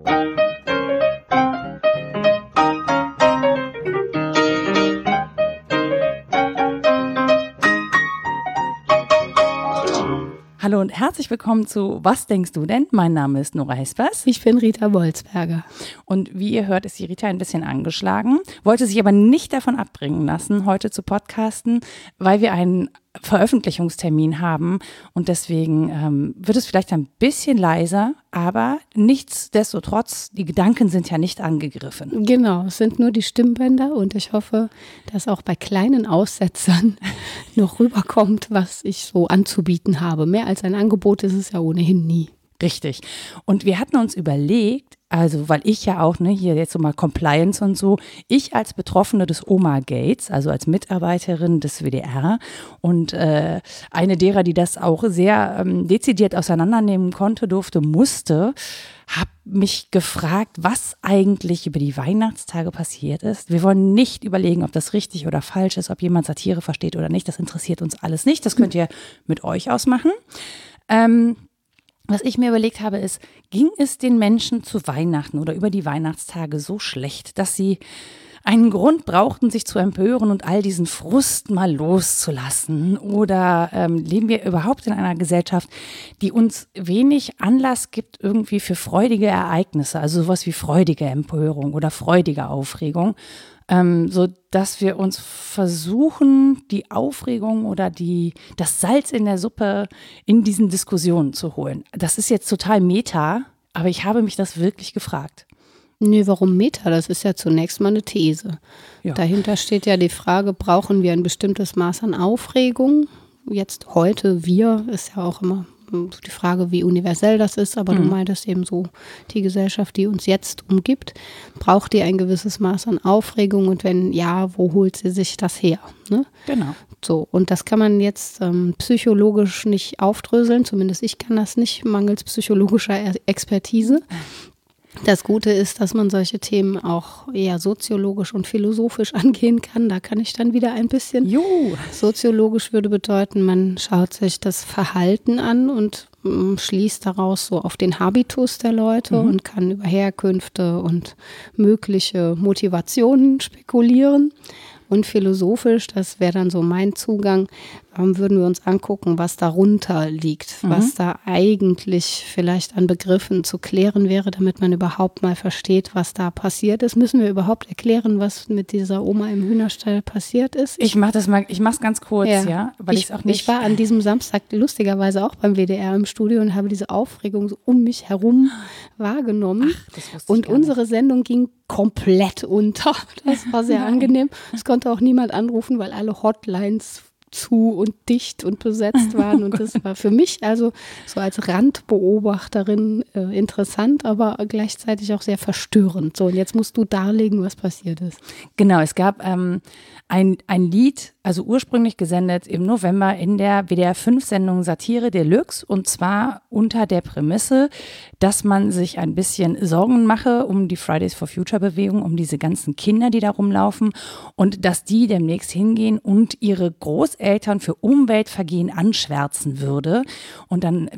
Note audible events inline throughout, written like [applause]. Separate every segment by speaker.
Speaker 1: Hallo und herzlich willkommen zu Was denkst du denn? Mein Name ist Nora Hespers.
Speaker 2: Ich bin Rita Bolzberger.
Speaker 1: Und wie ihr hört, ist die Rita ein bisschen angeschlagen, wollte sich aber nicht davon abbringen lassen, heute zu podcasten, weil wir einen Veröffentlichungstermin haben. Und deswegen ähm, wird es vielleicht ein bisschen leiser, aber nichtsdestotrotz, die Gedanken sind ja nicht angegriffen.
Speaker 2: Genau, es sind nur die Stimmbänder und ich hoffe, dass auch bei kleinen Aussetzern [laughs] noch rüberkommt, was ich so anzubieten habe. Mehr als ein Angebot ist es ja ohnehin nie.
Speaker 1: Richtig. Und wir hatten uns überlegt, also weil ich ja auch, ne, hier jetzt so mal Compliance und so, ich als Betroffene des Oma Gates, also als Mitarbeiterin des WDR und äh, eine derer, die das auch sehr ähm, dezidiert auseinandernehmen konnte, durfte, musste, habe mich gefragt, was eigentlich über die Weihnachtstage passiert ist. Wir wollen nicht überlegen, ob das richtig oder falsch ist, ob jemand Satire versteht oder nicht. Das interessiert uns alles nicht. Das könnt ihr mit euch ausmachen. Ähm, was ich mir überlegt habe, ist, ging es den Menschen zu Weihnachten oder über die Weihnachtstage so schlecht, dass sie einen Grund brauchten, sich zu empören und all diesen Frust mal loszulassen? Oder ähm, leben wir überhaupt in einer Gesellschaft, die uns wenig Anlass gibt irgendwie für freudige Ereignisse, also sowas wie freudige Empörung oder freudige Aufregung? Ähm, so dass wir uns versuchen, die Aufregung oder die, das Salz in der Suppe in diesen Diskussionen zu holen. Das ist jetzt total meta, aber ich habe mich das wirklich gefragt.
Speaker 2: Nee, warum Meta? Das ist ja zunächst mal eine These. Ja. Dahinter steht ja die Frage, brauchen wir ein bestimmtes Maß an Aufregung? Jetzt heute, wir, ist ja auch immer die Frage, wie universell das ist, aber mhm. du meintest eben so, die Gesellschaft, die uns jetzt umgibt, braucht die ein gewisses Maß an Aufregung und wenn ja, wo holt sie sich das her?
Speaker 1: Ne? Genau.
Speaker 2: So, und das kann man jetzt ähm, psychologisch nicht aufdröseln, zumindest ich kann das nicht, mangels psychologischer Expertise. Das Gute ist, dass man solche Themen auch eher soziologisch und philosophisch [laughs] angehen kann. Da kann ich dann wieder ein bisschen.
Speaker 1: Jo.
Speaker 2: Soziologisch würde bedeuten, man schaut sich das Verhalten an und mm, schließt daraus so auf den Habitus der Leute mhm. und kann über Herkünfte und mögliche Motivationen spekulieren. Und philosophisch, das wäre dann so mein Zugang, würden wir uns angucken, was darunter liegt, mhm. was da eigentlich vielleicht an Begriffen zu klären wäre, damit man überhaupt mal versteht, was da passiert ist. Müssen wir überhaupt erklären, was mit dieser Oma im Hühnerstall passiert ist?
Speaker 1: Ich mache das mal, ich mache es ganz kurz, ja,
Speaker 2: ja weil ich, auch nicht. Ich war an diesem Samstag lustigerweise auch beim WDR im Studio und habe diese Aufregung so um mich herum wahrgenommen. Ach, und unsere Sendung ging komplett unter. Das war sehr [laughs] angenehm. Es konnte auch niemand anrufen, weil alle Hotlines zu und dicht und besetzt waren. Und das war für mich also so als Randbeobachterin äh, interessant, aber gleichzeitig auch sehr verstörend. So, und jetzt musst du darlegen, was passiert ist.
Speaker 1: Genau, es gab ähm, ein, ein Lied, also ursprünglich gesendet im November in der WDR 5 Sendung Satire Deluxe und zwar unter der Prämisse, dass man sich ein bisschen Sorgen mache um die Fridays for Future Bewegung, um diese ganzen Kinder, die da rumlaufen und dass die demnächst hingehen und ihre Großeltern für Umweltvergehen anschwärzen würde. Und dann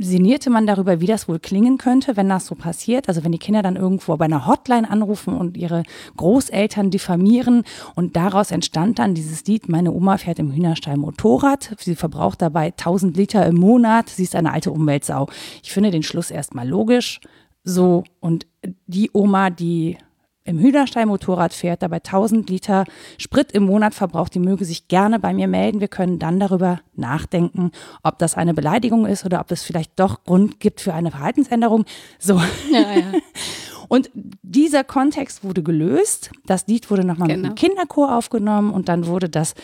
Speaker 1: sinnierte man darüber, wie das wohl klingen könnte, wenn das so passiert. Also wenn die Kinder dann irgendwo bei einer Hotline anrufen und ihre Großeltern diffamieren und daraus entstand dann dieses Lied, meine Oma fährt im Hühnerstall Motorrad. Sie verbraucht dabei 1000 Liter im Monat. Sie ist eine alte Umweltsau. Ich finde den Schluss erstmal logisch. So, und die Oma, die im Hühnerstall Motorrad fährt, dabei 1000 Liter Sprit im Monat verbraucht, die möge sich gerne bei mir melden. Wir können dann darüber nachdenken, ob das eine Beleidigung ist oder ob es vielleicht doch Grund gibt für eine Verhaltensänderung. So. Ja, ja. [laughs] Und dieser Kontext wurde gelöst. Das Lied wurde nochmal genau. mit einem Kinderchor aufgenommen und dann wurde das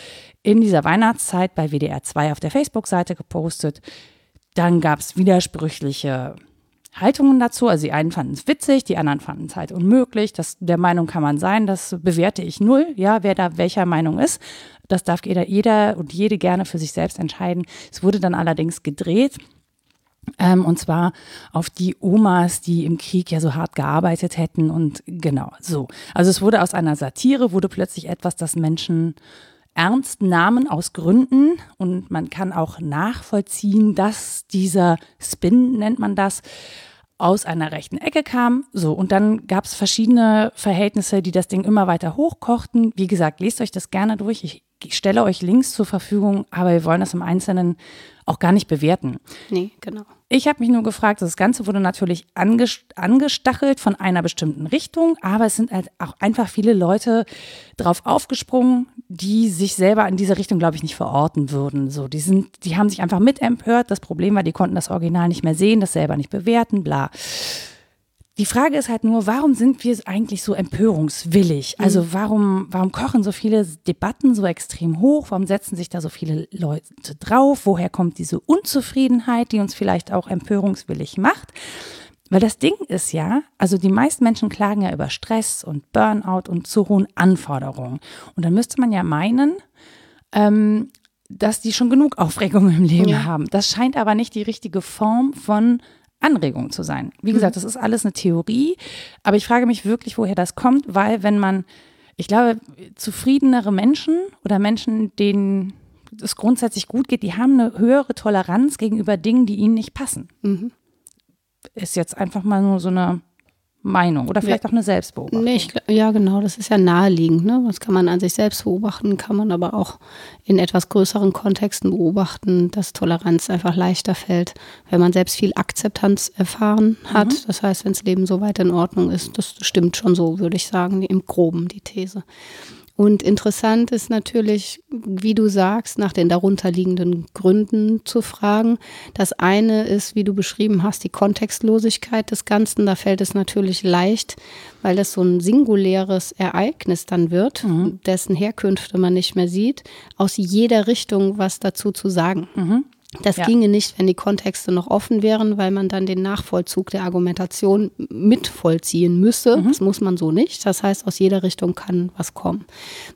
Speaker 1: in dieser Weihnachtszeit bei WDR 2 auf der Facebook-Seite gepostet. Dann gab es widersprüchliche Haltungen dazu. Also die einen fanden es witzig, die anderen fanden es halt unmöglich. Das, der Meinung kann man sein, das bewerte ich null, ja, wer da welcher Meinung ist. Das darf jeder, jeder und jede gerne für sich selbst entscheiden. Es wurde dann allerdings gedreht ähm, und zwar auf die Omas, die im Krieg ja so hart gearbeitet hätten und genau so. Also es wurde aus einer Satire, wurde plötzlich etwas, das Menschen ernst nahmen aus Gründen und man kann auch nachvollziehen, dass dieser Spin, nennt man das, aus einer rechten Ecke kam. So, und dann gab es verschiedene Verhältnisse, die das Ding immer weiter hochkochten. Wie gesagt, lest euch das gerne durch. Ich, stelle euch Links zur Verfügung, aber wir wollen das im Einzelnen auch gar nicht bewerten.
Speaker 2: Nee, genau.
Speaker 1: Ich habe mich nur gefragt, das Ganze wurde natürlich angestachelt von einer bestimmten Richtung, aber es sind halt auch einfach viele Leute drauf aufgesprungen, die sich selber in diese Richtung, glaube ich, nicht verorten würden. So, die sind, die haben sich einfach mit empört. Das Problem war, die konnten das Original nicht mehr sehen, das selber nicht bewerten, bla. Die Frage ist halt nur, warum sind wir eigentlich so empörungswillig? Also mhm. warum, warum kochen so viele Debatten so extrem hoch? Warum setzen sich da so viele Leute drauf? Woher kommt diese Unzufriedenheit, die uns vielleicht auch empörungswillig macht? Weil das Ding ist ja, also die meisten Menschen klagen ja über Stress und Burnout und zu hohen Anforderungen. Und dann müsste man ja meinen, ähm, dass die schon genug Aufregung im Leben ja. haben. Das scheint aber nicht die richtige Form von Anregung zu sein. Wie mhm. gesagt, das ist alles eine Theorie, aber ich frage mich wirklich, woher das kommt, weil wenn man, ich glaube, zufriedenere Menschen oder Menschen, denen es grundsätzlich gut geht, die haben eine höhere Toleranz gegenüber Dingen, die ihnen nicht passen. Mhm. Ist jetzt einfach mal nur so eine Meinung oder vielleicht auch eine Selbstbeobachtung.
Speaker 2: Nee, ich, ja, genau, das ist ja naheliegend. Ne? Das kann man an sich selbst beobachten, kann man aber auch in etwas größeren Kontexten beobachten, dass Toleranz einfach leichter fällt, wenn man selbst viel Akzeptanz erfahren hat. Mhm. Das heißt, wenn das Leben so weit in Ordnung ist, das stimmt schon so, würde ich sagen, im Groben die These. Und interessant ist natürlich, wie du sagst, nach den darunterliegenden Gründen zu fragen. Das eine ist, wie du beschrieben hast, die Kontextlosigkeit des Ganzen. Da fällt es natürlich leicht, weil das so ein singuläres Ereignis dann wird, mhm. dessen Herkünfte man nicht mehr sieht, aus jeder Richtung was dazu zu sagen. Mhm. Das ja. ginge nicht, wenn die Kontexte noch offen wären, weil man dann den Nachvollzug der Argumentation mitvollziehen müsse. Mhm. Das muss man so nicht. Das heißt, aus jeder Richtung kann was kommen.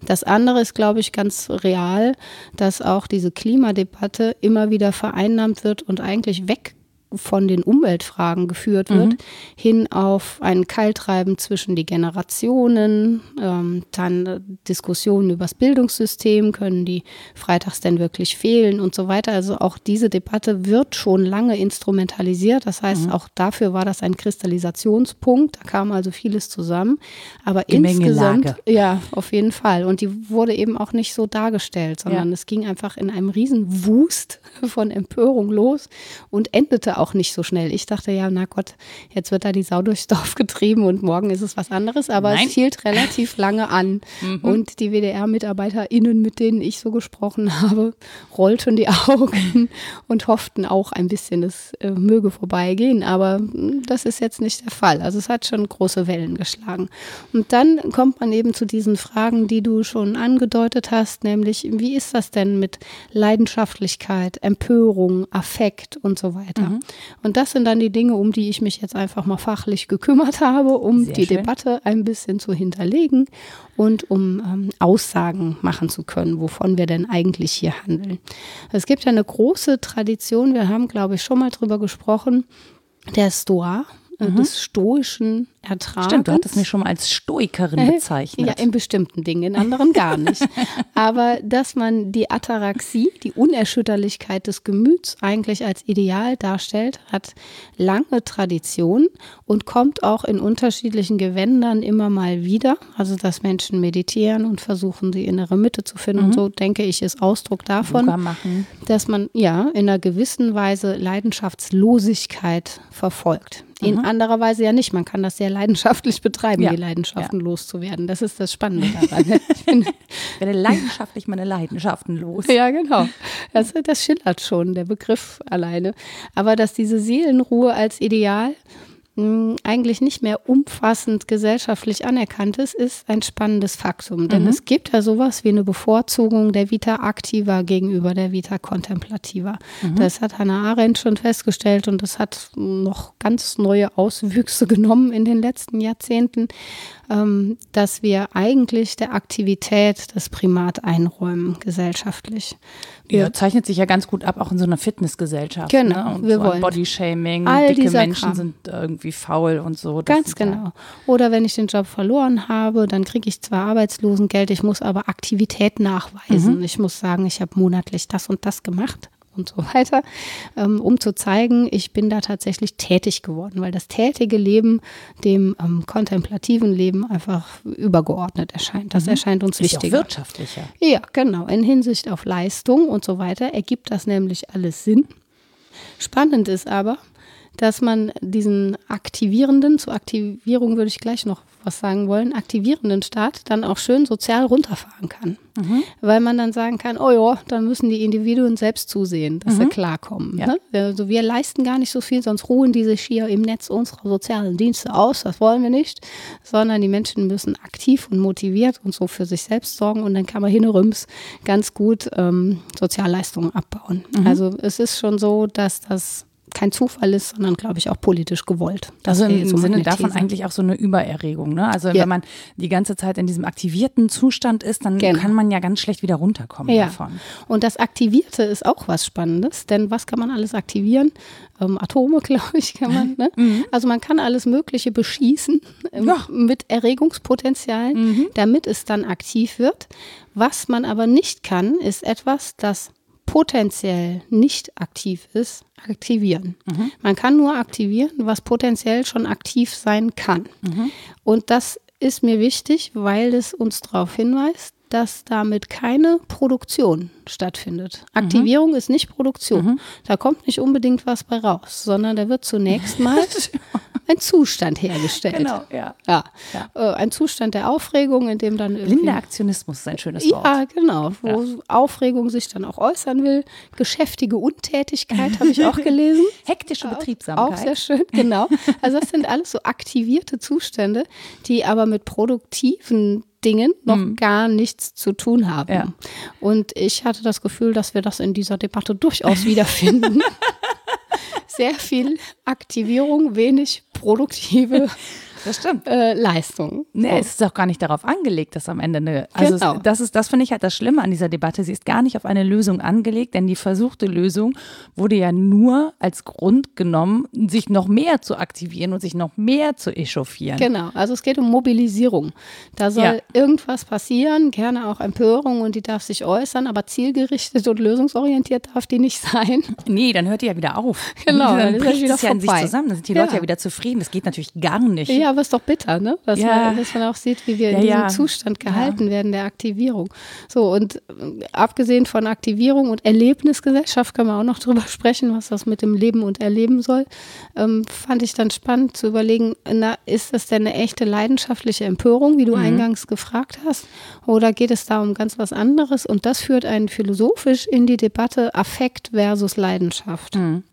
Speaker 2: Das andere ist, glaube ich, ganz real, dass auch diese Klimadebatte immer wieder vereinnahmt wird und eigentlich weg von den Umweltfragen geführt wird, mhm. hin auf ein Keiltreiben zwischen die Generationen, ähm, dann äh, Diskussionen über das Bildungssystem, können die freitags denn wirklich fehlen und so weiter. Also auch diese Debatte wird schon lange instrumentalisiert. Das heißt, mhm. auch dafür war das ein Kristallisationspunkt. Da kam also vieles zusammen. Aber insgesamt, ja, auf jeden Fall. Und die wurde eben auch nicht so dargestellt, sondern ja. es ging einfach in einem riesen Wust [laughs] von Empörung los und endete auch nicht so schnell. Ich dachte ja, na Gott, jetzt wird da die Sau durchs Dorf [laughs] getrieben und morgen ist es was anderes, aber Nein. es hielt relativ [laughs] lange an. Mhm. Und die WDR-MitarbeiterInnen, mit denen ich so gesprochen habe, rollten die [laughs] Augen und hofften auch ein bisschen, es äh, möge vorbeigehen. Aber hm, das ist jetzt nicht der Fall. Also es hat schon große Wellen geschlagen. Und dann kommt man eben zu diesen Fragen, die du schon angedeutet hast, nämlich wie ist das denn mit Leidenschaftlichkeit, Empörung, Affekt und so weiter. Mhm. Und das sind dann die Dinge, um die ich mich jetzt einfach mal fachlich [laughs] gekümmert habe, um Sehr die schön. Debatte ein bisschen zu hinterlegen und um ähm, Aussagen machen zu können, wovon wir denn eigentlich hier handeln. Es gibt ja eine große Tradition, wir haben, glaube ich, schon mal drüber gesprochen, der Stoa, mhm. des stoischen Ertragens.
Speaker 1: Stimmt, du hattest mich schon mal als Stoikerin [laughs] bezeichnet.
Speaker 2: Ja, in bestimmten Dingen, in anderen gar nicht. [laughs] Aber dass man die Ataraxie, die Unerschütterlichkeit des Gemüts eigentlich als Ideal darstellt, hat lange Tradition und kommt auch in unterschiedlichen Gewändern immer mal wieder. Also, dass Menschen meditieren und versuchen, die innere Mitte zu finden. Mhm. Und so denke ich, ist Ausdruck davon, dass man ja in einer gewissen Weise Leidenschaftslosigkeit verfolgt. In mhm. anderer Weise ja nicht. Man kann das sehr leidenschaftlich betreiben, ja. die Leidenschaften ja. loszuwerden. Das ist das Spannende daran.
Speaker 1: ich [laughs] werde leidenschaftlich meine Leidenschaften los.
Speaker 2: Ja, genau. Das, das schillert schon, der Begriff alleine. Aber dass diese Seelenruhe als Ideal eigentlich nicht mehr umfassend gesellschaftlich anerkannt ist, ist ein spannendes Faktum. Denn mhm. es gibt ja sowas wie eine Bevorzugung der Vita activa gegenüber der Vita contemplativa. Mhm. Das hat Hannah Arendt schon festgestellt und das hat noch ganz neue Auswüchse [laughs] genommen in den letzten Jahrzehnten dass wir eigentlich der Aktivität das Primat einräumen, gesellschaftlich.
Speaker 1: Ja, zeichnet sich ja ganz gut ab, auch in so einer Fitnessgesellschaft.
Speaker 2: Genau,
Speaker 1: ne? und wir so wollen. Bodyshaming, all dicke Menschen Kram. sind irgendwie faul und so.
Speaker 2: ganz genau. Oder wenn ich den Job verloren habe, dann kriege ich zwar Arbeitslosengeld, ich muss aber Aktivität nachweisen. Mhm. Ich muss sagen, ich habe monatlich das und das gemacht und so weiter, ähm, um zu zeigen, ich bin da tatsächlich tätig geworden, weil das tätige Leben dem ähm, kontemplativen Leben einfach übergeordnet erscheint. Das mhm. erscheint uns
Speaker 1: Ist
Speaker 2: wichtiger.
Speaker 1: Auch wirtschaftlicher.
Speaker 2: Ja, genau. In Hinsicht auf Leistung und so weiter ergibt das nämlich alles Sinn. Spannend ist aber, dass man diesen aktivierenden, zur Aktivierung würde ich gleich noch was sagen wollen, aktivierenden Staat dann auch schön sozial runterfahren kann. Mhm. Weil man dann sagen kann, oh ja, dann müssen die Individuen selbst zusehen, dass mhm. sie klarkommen. Ja. Ne? Also wir leisten gar nicht so viel, sonst ruhen die sich hier im Netz unserer sozialen Dienste aus, das wollen wir nicht, sondern die Menschen müssen aktiv und motiviert und so für sich selbst sorgen und dann kann man hinrüms ganz gut ähm, Sozialleistungen abbauen. Mhm. Also es ist schon so, dass das kein Zufall ist, sondern glaube ich auch politisch gewollt.
Speaker 1: Das also im so Sinne davon eigentlich auch so eine Übererregung. Ne? Also ja. wenn man die ganze Zeit in diesem aktivierten Zustand ist, dann genau. kann man ja ganz schlecht wieder runterkommen ja. davon.
Speaker 2: Und das Aktivierte ist auch was Spannendes, denn was kann man alles aktivieren? Ähm, Atome, [laughs] glaube ich, kann man. Ne? Mhm. Also man kann alles Mögliche beschießen ähm, ja. mit Erregungspotenzial, mhm. damit es dann aktiv wird. Was man aber nicht kann, ist etwas, das potenziell nicht aktiv ist, aktivieren. Mhm. Man kann nur aktivieren, was potenziell schon aktiv sein kann. Mhm. Und das ist mir wichtig, weil es uns darauf hinweist, dass damit keine Produktion stattfindet. Mhm. Aktivierung ist nicht Produktion. Mhm. Da kommt nicht unbedingt was bei raus, sondern da wird zunächst mal [laughs] ein Zustand hergestellt.
Speaker 1: Genau, ja.
Speaker 2: ja. ja. Äh, ein Zustand der Aufregung, in dem dann
Speaker 1: Blinder Aktionismus ist ein schönes Wort.
Speaker 2: Ja, genau. Wo ja. Aufregung sich dann auch äußern will. Geschäftige Untätigkeit habe ich auch gelesen. [laughs]
Speaker 1: Hektische Betriebsamkeit.
Speaker 2: Auch sehr schön, genau. Also das sind alles so aktivierte Zustände, die aber mit produktiven Dingen noch mhm. gar nichts zu tun haben. Ja. Und ich hatte das Gefühl, dass wir das in dieser Debatte durchaus wiederfinden. [laughs] Sehr viel Aktivierung, wenig produktive [laughs]
Speaker 1: das stimmt.
Speaker 2: Äh, Leistung.
Speaker 1: Nee, so. es ist auch gar nicht darauf angelegt, dass am Ende eine. Also genau. es, das ist, das finde ich halt das Schlimme an dieser Debatte. Sie ist gar nicht auf eine Lösung angelegt, denn die versuchte Lösung wurde ja nur als Grund genommen, sich noch mehr zu aktivieren und sich noch mehr zu echauffieren.
Speaker 2: Genau, also es geht um Mobilisierung. Da soll ja. irgendwas passieren, gerne auch Empörung und die darf sich äußern, aber zielgerichtet und lösungsorientiert darf die nicht [laughs] sein.
Speaker 1: Nee, dann hört die ja wieder auf.
Speaker 2: Genau,
Speaker 1: dann, dann bricht es ja in sich zusammen. Dann sind die ja. Leute ja wieder zufrieden. Das geht natürlich gar nicht.
Speaker 2: Ja, aber ist doch bitter, ne? Dass, ja. man, dass man auch sieht, wie wir ja, in diesem ja. Zustand gehalten werden der Aktivierung. So, und äh, abgesehen von Aktivierung und Erlebnisgesellschaft können wir auch noch [laughs] drüber sprechen, was das mit dem Leben und Erleben soll. Ähm, fand ich dann spannend zu überlegen, na, ist das denn eine echte leidenschaftliche Empörung, wie du mhm. eingangs gefragt hast? Oder geht es da um ganz was anderes? Und das führt einen philosophisch in die Debatte Affekt versus Leidenschaft.
Speaker 1: Mhm.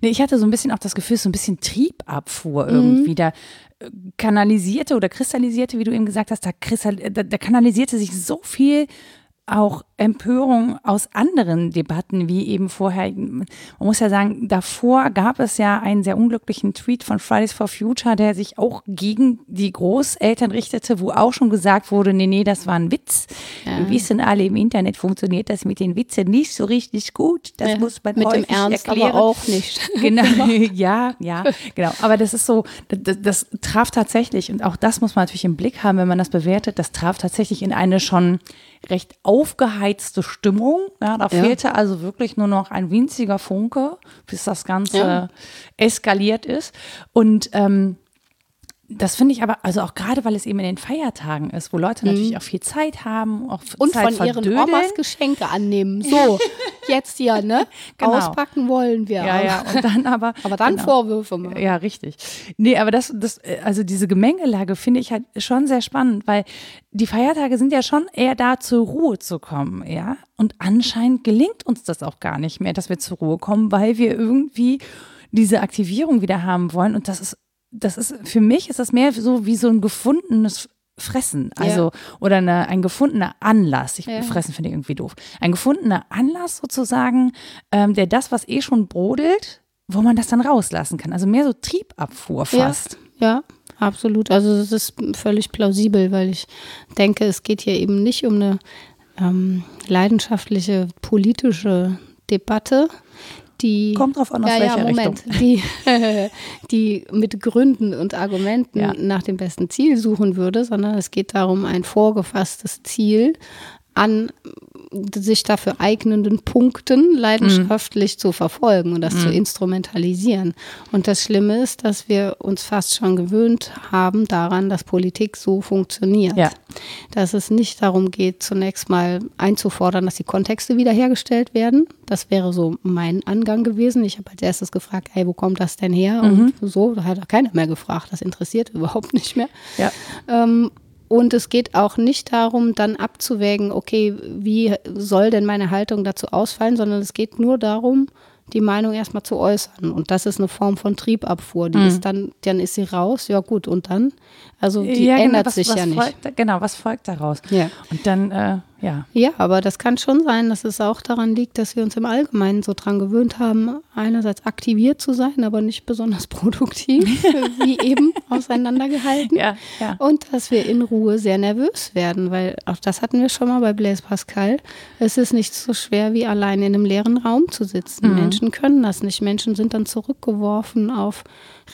Speaker 1: Nee, ich hatte so ein bisschen auch das Gefühl, so ein bisschen Triebabfuhr irgendwie. Mhm. Da kanalisierte oder kristallisierte, wie du eben gesagt hast, da, da, da kanalisierte sich so viel auch Empörung aus anderen Debatten, wie eben vorher. Man muss ja sagen, davor gab es ja einen sehr unglücklichen Tweet von Fridays for Future, der sich auch gegen die Großeltern richtete, wo auch schon gesagt wurde, nee, nee, das war ein Witz. Ja. Wir wissen alle, im Internet funktioniert das mit den Witzen nicht so richtig gut. Das ja. muss man
Speaker 2: mit
Speaker 1: häufig
Speaker 2: dem Ernst
Speaker 1: erklären.
Speaker 2: aber auch nicht. [laughs]
Speaker 1: Genau, [laughs] [laughs] ja, ja, genau. Aber das ist so, das, das traf tatsächlich, und auch das muss man natürlich im Blick haben, wenn man das bewertet, das traf tatsächlich in eine schon recht aufgeheizte Stimmung. Ja, da ja. fehlte also wirklich nur noch ein winziger Funke, bis das Ganze ja. eskaliert ist. Und ähm, das finde ich aber, also auch gerade, weil es eben in den Feiertagen ist, wo Leute mhm. natürlich auch viel Zeit haben, auch
Speaker 2: und
Speaker 1: Zeit
Speaker 2: von ihren Omas Geschenke annehmen. So, [laughs] jetzt hier, ne? Genau. Auspacken wollen wir.
Speaker 1: Ja, ja, und dann aber. [laughs]
Speaker 2: aber dann genau. Vorwürfe machen.
Speaker 1: Ja, richtig. Nee, aber das, das, also diese Gemengelage finde ich halt schon sehr spannend, weil die Feiertage sind ja schon eher da, zur Ruhe zu kommen, ja. Und anscheinend gelingt uns das auch gar nicht mehr, dass wir zur Ruhe kommen, weil wir irgendwie diese Aktivierung wieder haben wollen. Und das ist das ist, für mich ist das mehr so wie so ein gefundenes Fressen, also ja. oder eine, ein gefundener Anlass. Ich ja. fressen finde ich irgendwie doof. Ein gefundener Anlass sozusagen, ähm, der das, was eh schon brodelt, wo man das dann rauslassen kann. Also mehr so Triebabfuhr fast.
Speaker 2: Ja, ja absolut. Also das ist völlig plausibel, weil ich denke, es geht hier eben nicht um eine ähm, leidenschaftliche politische Debatte, die
Speaker 1: kommt drauf an, aus ja, welcher ja, Moment,
Speaker 2: Richtung. Die, [laughs] die mit Gründen und Argumenten ja. nach dem besten Ziel suchen würde, sondern es geht darum, ein vorgefasstes Ziel an sich dafür eignenden Punkten leidenschaftlich mhm. zu verfolgen und das mhm. zu instrumentalisieren. Und das Schlimme ist, dass wir uns fast schon gewöhnt haben daran, dass Politik so funktioniert. Ja. Dass es nicht darum geht, zunächst mal einzufordern, dass die Kontexte wiederhergestellt werden. Das wäre so mein Angang gewesen. Ich habe als erstes gefragt, hey, wo kommt das denn her? Mhm. Und so, da hat auch keiner mehr gefragt. Das interessiert überhaupt nicht mehr. Ja. Ähm, und es geht auch nicht darum, dann abzuwägen, okay, wie soll denn meine Haltung dazu ausfallen, sondern es geht nur darum, die Meinung erstmal zu äußern. Und das ist eine Form von Triebabfuhr. Die mhm. ist dann, dann ist sie raus, ja gut, und dann? Also die ja, genau, ändert was, sich
Speaker 1: was
Speaker 2: ja nicht.
Speaker 1: Folgt, genau, was folgt daraus? Ja. Und dann, äh, ja.
Speaker 2: Ja, aber das kann schon sein, dass es auch daran liegt, dass wir uns im Allgemeinen so dran gewöhnt haben, einerseits aktiviert zu sein, aber nicht besonders [laughs] produktiv, wie eben auseinandergehalten. Ja, ja. Und dass wir in Ruhe sehr nervös werden, weil auch das hatten wir schon mal bei Blaise Pascal. Es ist nicht so schwer, wie allein in einem leeren Raum zu sitzen. Mhm. Menschen können das nicht. Menschen sind dann zurückgeworfen auf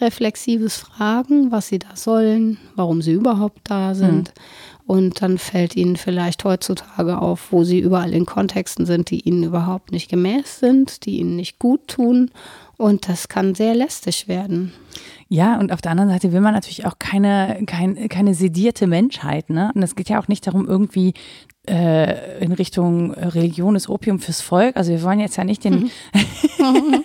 Speaker 2: reflexives Fragen, was sie da sollen, warum sie überhaupt da sind. Mhm. Und dann fällt ihnen vielleicht heutzutage auf, wo sie überall in Kontexten sind, die ihnen überhaupt nicht gemäß sind, die ihnen nicht gut tun. Und das kann sehr lästig werden.
Speaker 1: Ja, und auf der anderen Seite will man natürlich auch keine, keine, keine sedierte Menschheit. Ne? Und es geht ja auch nicht darum, irgendwie äh, in Richtung Religion ist Opium fürs Volk. Also wir wollen jetzt ja nicht den, mhm. [laughs]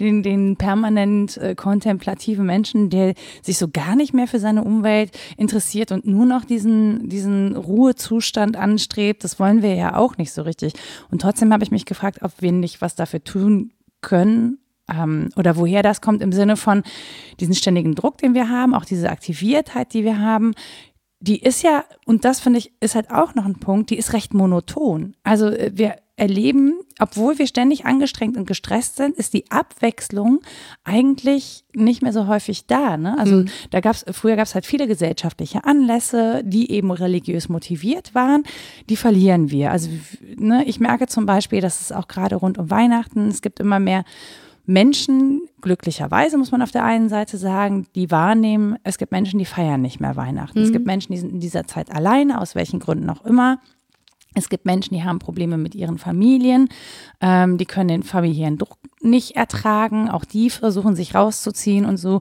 Speaker 1: den, den permanent äh, kontemplativen Menschen, der sich so gar nicht mehr für seine Umwelt interessiert und nur noch diesen, diesen Ruhezustand anstrebt. Das wollen wir ja auch nicht so richtig. Und trotzdem habe ich mich gefragt, ob wir nicht was dafür tun können, ähm, oder woher das kommt im Sinne von diesen ständigen Druck, den wir haben, auch diese Aktiviertheit, die wir haben, die ist ja, und das finde ich, ist halt auch noch ein Punkt, die ist recht monoton. Also äh, wir erleben, obwohl wir ständig angestrengt und gestresst sind, ist die Abwechslung eigentlich nicht mehr so häufig da. Ne? Also mhm. da gab's, früher gab es halt viele gesellschaftliche Anlässe, die eben religiös motiviert waren. Die verlieren wir. Also ne, ich merke zum Beispiel, dass es auch gerade rund um Weihnachten, es gibt immer mehr Menschen, glücklicherweise muss man auf der einen Seite sagen, die wahrnehmen, es gibt Menschen, die feiern nicht mehr Weihnachten. Mhm. Es gibt Menschen, die sind in dieser Zeit alleine, aus welchen Gründen auch immer. Es gibt Menschen, die haben Probleme mit ihren Familien, ähm, die können den familiären Druck nicht ertragen, auch die versuchen sich rauszuziehen und so.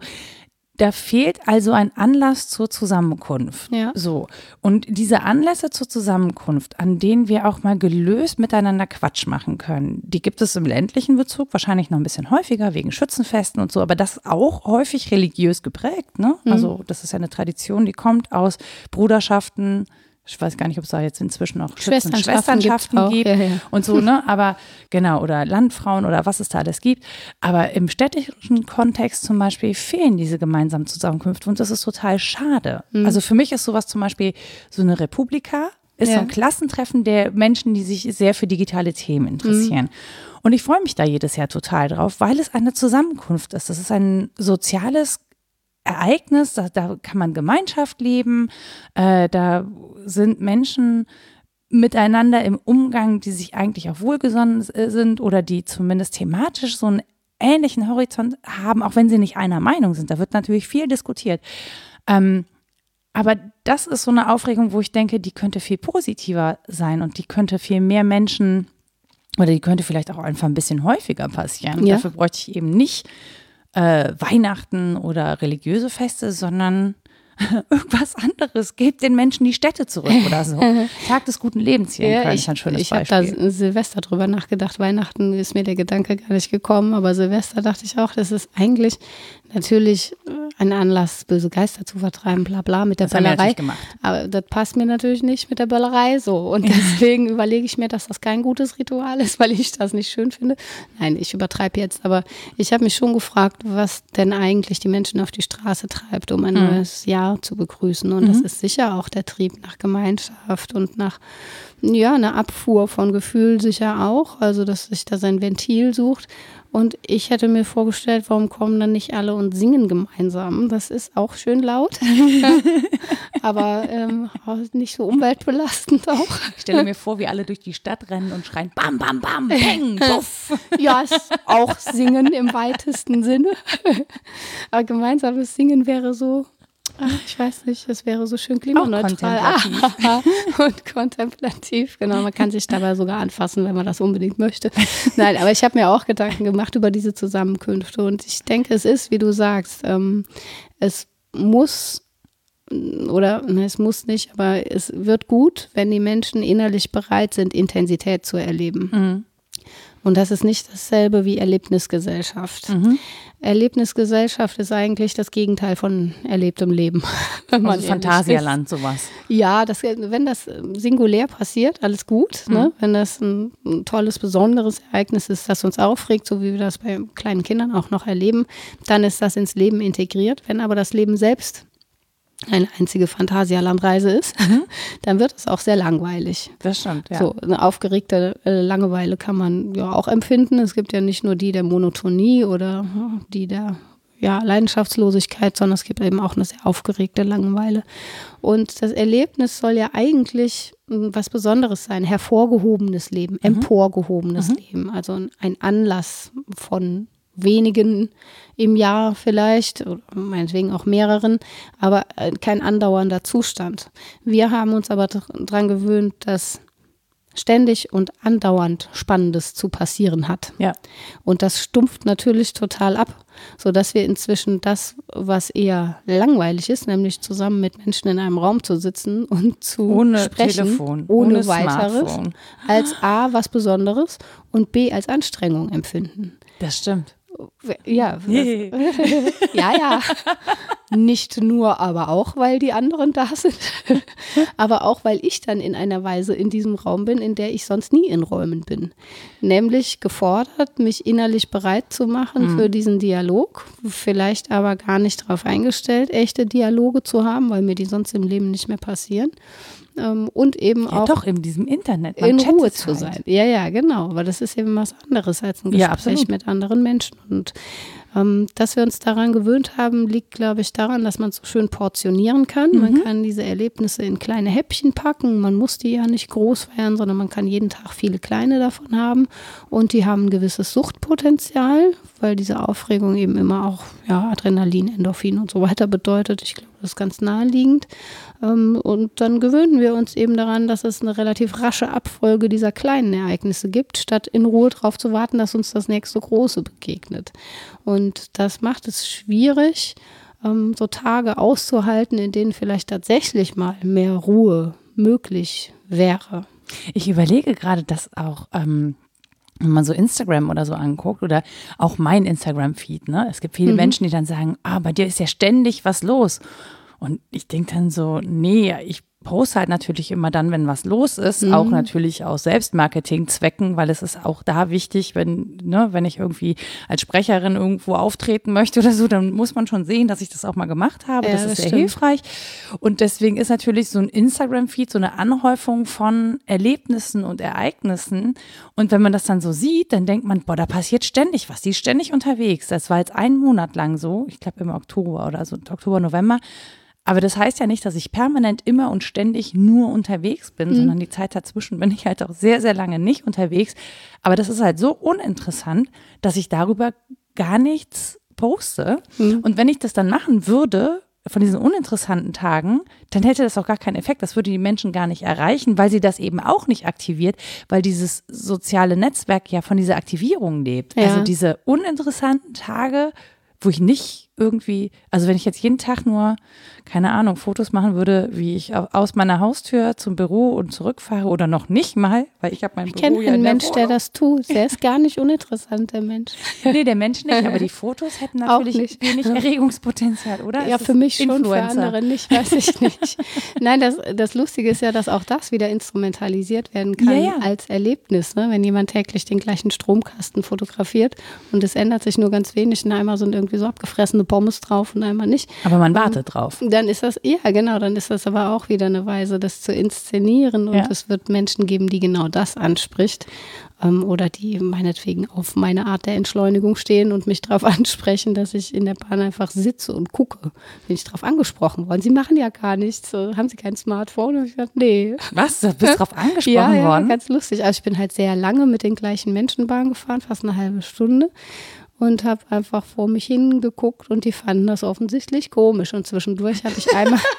Speaker 1: Da fehlt also ein Anlass zur Zusammenkunft. Ja. So. Und diese Anlässe zur Zusammenkunft, an denen wir auch mal gelöst miteinander Quatsch machen können, die gibt es im ländlichen Bezug wahrscheinlich noch ein bisschen häufiger wegen Schützenfesten und so, aber das ist auch häufig religiös geprägt. Ne? Mhm. Also, das ist ja eine Tradition, die kommt aus Bruderschaften, ich weiß gar nicht, ob es da jetzt inzwischen auch
Speaker 2: Schwesternschaften, Schwesternschaften
Speaker 1: gibt ja, ja. und so, ne? [laughs] Aber genau, oder Landfrauen oder was es da alles gibt. Aber im städtischen Kontext zum Beispiel fehlen diese gemeinsamen Zusammenkünfte und das ist total schade. Mhm. Also für mich ist sowas zum Beispiel so eine Republika, ist ja. so ein Klassentreffen der Menschen, die sich sehr für digitale Themen interessieren. Mhm. Und ich freue mich da jedes Jahr total drauf, weil es eine Zusammenkunft ist. Das ist ein soziales Ereignis, da, da kann man Gemeinschaft leben, äh, da sind Menschen miteinander im Umgang, die sich eigentlich auch wohlgesonnen sind oder die zumindest thematisch so einen ähnlichen Horizont haben, auch wenn sie nicht einer Meinung sind. Da wird natürlich viel diskutiert. Ähm, aber das ist so eine Aufregung, wo ich denke, die könnte viel positiver sein und die könnte viel mehr Menschen oder die könnte vielleicht auch einfach ein bisschen häufiger passieren. Ja. Dafür bräuchte ich eben nicht äh, Weihnachten oder religiöse Feste, sondern [laughs] irgendwas anderes. Gebt den Menschen die Städte zurück oder so. [laughs] Tag des guten Lebens hier ja, in Köln ist ein schönes
Speaker 2: ich Beispiel. Ich habe da Silvester drüber nachgedacht. Weihnachten ist mir der Gedanke gar nicht gekommen, aber Silvester dachte ich auch, das ist eigentlich natürlich äh, ein Anlass, böse Geister zu vertreiben, bla bla, mit der das Böllerei. gemacht. Aber das passt mir natürlich nicht mit der Böllerei so. Und [laughs] deswegen überlege ich mir, dass das kein gutes Ritual ist, [laughs] weil ich das nicht schön finde. Nein, ich übertreibe jetzt, aber ich habe mich schon gefragt, was denn eigentlich die Menschen auf die Straße treibt, um ein mhm. neues Jahr zu begrüßen. Und mhm. das ist sicher auch der Trieb nach Gemeinschaft und nach ja, eine Abfuhr von Gefühl sicher auch, also dass sich da sein Ventil sucht. Und ich hätte mir vorgestellt, warum kommen dann nicht alle und singen gemeinsam? Das ist auch schön laut, [laughs] aber ähm, nicht so umweltbelastend auch.
Speaker 1: Ich stelle mir vor, wie alle durch die Stadt rennen und schreien Bam, Bam, Bam, Bang, [laughs] Puff.
Speaker 2: ja, ist auch Singen im weitesten Sinne. aber gemeinsames Singen wäre so Ach, ich weiß nicht, das wäre so schön klimaneutral.
Speaker 1: Auch kontemplativ. [laughs]
Speaker 2: und kontemplativ, genau. Man kann sich dabei sogar anfassen, wenn man das unbedingt möchte. Nein, aber ich habe mir auch Gedanken gemacht über diese Zusammenkünfte. Und ich denke, es ist, wie du sagst, ähm, es muss oder ne, es muss nicht, aber es wird gut, wenn die Menschen innerlich bereit sind, Intensität zu erleben.
Speaker 1: Mhm.
Speaker 2: Und das ist nicht dasselbe wie Erlebnisgesellschaft.
Speaker 1: Mhm.
Speaker 2: Erlebnisgesellschaft ist eigentlich das Gegenteil von erlebtem Leben. [laughs] wenn man
Speaker 1: Also Phantasialand, sowas.
Speaker 2: Ja, das, wenn das singulär passiert, alles gut. Ne? Wenn das ein, ein tolles, besonderes Ereignis ist, das uns aufregt, so wie wir das bei kleinen Kindern auch noch erleben, dann ist das ins Leben integriert. Wenn aber das Leben selbst eine einzige Phantasialandreise ist, [laughs] dann wird es auch sehr langweilig.
Speaker 1: Das stimmt, ja.
Speaker 2: So, eine aufgeregte äh, Langeweile kann man ja auch empfinden. Es gibt ja nicht nur die der Monotonie oder hm, die der ja, Leidenschaftslosigkeit, sondern es gibt eben auch eine sehr aufgeregte Langeweile. Und das Erlebnis soll ja eigentlich mm, was Besonderes sein, hervorgehobenes Leben, emporgehobenes Leben, also ein Anlass von wenigen im Jahr vielleicht, meinetwegen auch mehreren, aber äh, kein andauernder Zustand. Wir haben uns aber daran gewöhnt, dass ständig und andauernd Spannendes zu passieren hat.
Speaker 1: Ja.
Speaker 2: Und das stumpft natürlich total ab, sodass wir inzwischen das, was eher langweilig ist, nämlich zusammen mit Menschen in einem Raum zu sitzen und zu
Speaker 1: Ohne
Speaker 2: sprechen,
Speaker 1: Telefon,
Speaker 2: ohne,
Speaker 1: ohne
Speaker 2: weiteres,
Speaker 1: Smartphone.
Speaker 2: als A was Besonderes und B als Anstrengung empfinden.
Speaker 1: Das stimmt.
Speaker 2: Ja, [laughs] ja, ja. Nicht nur, aber auch, weil die anderen da sind. [laughs] aber auch, weil ich dann in einer Weise in diesem Raum bin, in der ich sonst nie in Räumen bin. Nämlich gefordert, mich innerlich bereit zu machen für diesen Dialog. Vielleicht aber gar nicht darauf eingestellt, echte Dialoge zu haben, weil mir die sonst im Leben nicht mehr passieren. Ähm, Und eben
Speaker 1: Ja,
Speaker 2: auch
Speaker 1: doch, in diesem Internet. Man
Speaker 2: in Ruhe zu
Speaker 1: halt.
Speaker 2: sein. Ja, ja, genau. Aber das ist eben was anderes als ein
Speaker 1: Ja,
Speaker 2: Gespräch
Speaker 1: absolut.
Speaker 2: mit anderen Menschen. Und ähm, dass wir uns daran gewöhnt haben, liegt, glaube ich, daran, dass man so schön portionieren kann.
Speaker 1: Mhm.
Speaker 2: Man kann diese Erlebnisse in kleine Häppchen packen. Man muss die ja nicht groß feiern, sondern man kann jeden Tag viele kleine davon haben. Und die haben ein gewisses Suchtpotenzial, weil diese Aufregung eben immer auch ja, Adrenalin, Endorphin und so weiter bedeutet. Ich glaube, das ist ganz naheliegend. Ähm, und dann gewöhnen wir uns eben daran, dass es eine relativ rasche Abfolge dieser kleinen Ereignisse gibt, statt in Ruhe darauf zu warten, dass uns das nächste große begegnet. Und das macht es schwierig, ähm, so Tage auszuhalten, in denen vielleicht tatsächlich mal mehr Ruhe möglich wäre.
Speaker 1: Ich überlege gerade, dass auch, ähm, wenn man so Instagram oder so anguckt oder auch mein Instagram-Feed, ne? Es gibt viele Menschen, die dann sagen, ah, bei dir ist ja ständig was los. Und ich denke dann so, nee, ich poste halt natürlich immer dann, wenn was los ist, auch natürlich aus Selbstmarketing-Zwecken, weil es ist auch da wichtig, wenn, ne, wenn ich irgendwie als Sprecherin irgendwo auftreten möchte oder so, dann muss man schon sehen, dass ich das auch mal gemacht habe.
Speaker 2: Ja,
Speaker 1: das
Speaker 2: das
Speaker 1: ist sehr
Speaker 2: stimmt.
Speaker 1: hilfreich. Und deswegen ist natürlich so ein Instagram-Feed so eine Anhäufung von Erlebnissen und Ereignissen. Und wenn man das dann so sieht, dann denkt man, boah, da passiert ständig was. Die ist ständig unterwegs. Das war jetzt einen Monat lang so. Ich glaube im Oktober oder so, Oktober, November. Aber das heißt ja nicht, dass ich permanent immer und ständig nur unterwegs bin, sondern die Zeit dazwischen bin ich halt auch sehr, sehr lange nicht unterwegs. Aber das ist halt so uninteressant, dass ich darüber gar nichts poste. Und wenn ich das dann machen würde, von diesen uninteressanten Tagen, dann hätte das auch gar keinen Effekt. Das würde die Menschen gar nicht erreichen, weil sie das eben auch nicht aktiviert, weil dieses soziale Netzwerk ja von dieser Aktivierung lebt.
Speaker 2: Ja.
Speaker 1: Also diese uninteressanten Tage, wo ich nicht irgendwie, also wenn ich jetzt jeden Tag nur, keine Ahnung, Fotos machen würde, wie ich au- aus meiner Haustür zum Büro und zurückfahre oder noch nicht mal, weil ich habe mein
Speaker 2: Ich
Speaker 1: Büro
Speaker 2: kenne
Speaker 1: ja
Speaker 2: einen
Speaker 1: in der
Speaker 2: Mensch, der
Speaker 1: Wohnung.
Speaker 2: das tut. Der ist gar nicht uninteressant, der Mensch. [laughs]
Speaker 1: Nee, der Mensch nicht, aber die [laughs] Fotos hätten
Speaker 2: Auch
Speaker 1: natürlich
Speaker 2: nicht.
Speaker 1: wenig [laughs] Erregungspotenzial, oder?
Speaker 2: Ja, für mich schon, für andere nicht, weiß ich nicht. Nein, das, das Lustige ist ja, dass auch das wieder instrumentalisiert werden kann
Speaker 1: Ja, ja.
Speaker 2: als Erlebnis. Ne? Wenn jemand täglich den gleichen Stromkasten fotografiert und es ändert sich nur ganz wenig und einmal sind irgendwie so abgefressene Pommes drauf und einmal nicht,
Speaker 1: Aber man wartet drauf.
Speaker 2: dann ist das, ja genau, dann ist das aber auch wieder eine Weise, das zu inszenieren und
Speaker 1: Ja.
Speaker 2: es wird Menschen geben, die genau das anspricht ähm, oder die meinetwegen auf meine Art der Entschleunigung stehen und mich darauf [laughs] ansprechen, dass ich in der Bahn einfach sitze und gucke. Bin ich darauf angesprochen worden. Sie machen ja gar nichts. Haben Sie kein Smartphone? Und ich dachte, nee.
Speaker 1: Was? Du bist drauf [laughs] angesprochen
Speaker 2: Ja, ja,
Speaker 1: worden?
Speaker 2: ganz lustig. Also ich bin halt sehr lange mit den gleichen Menschen Bahn gefahren, fast eine halbe Stunde. Und habe einfach vor mich hingeguckt und die fanden das offensichtlich komisch. Und zwischendurch habe ich einmal. [laughs]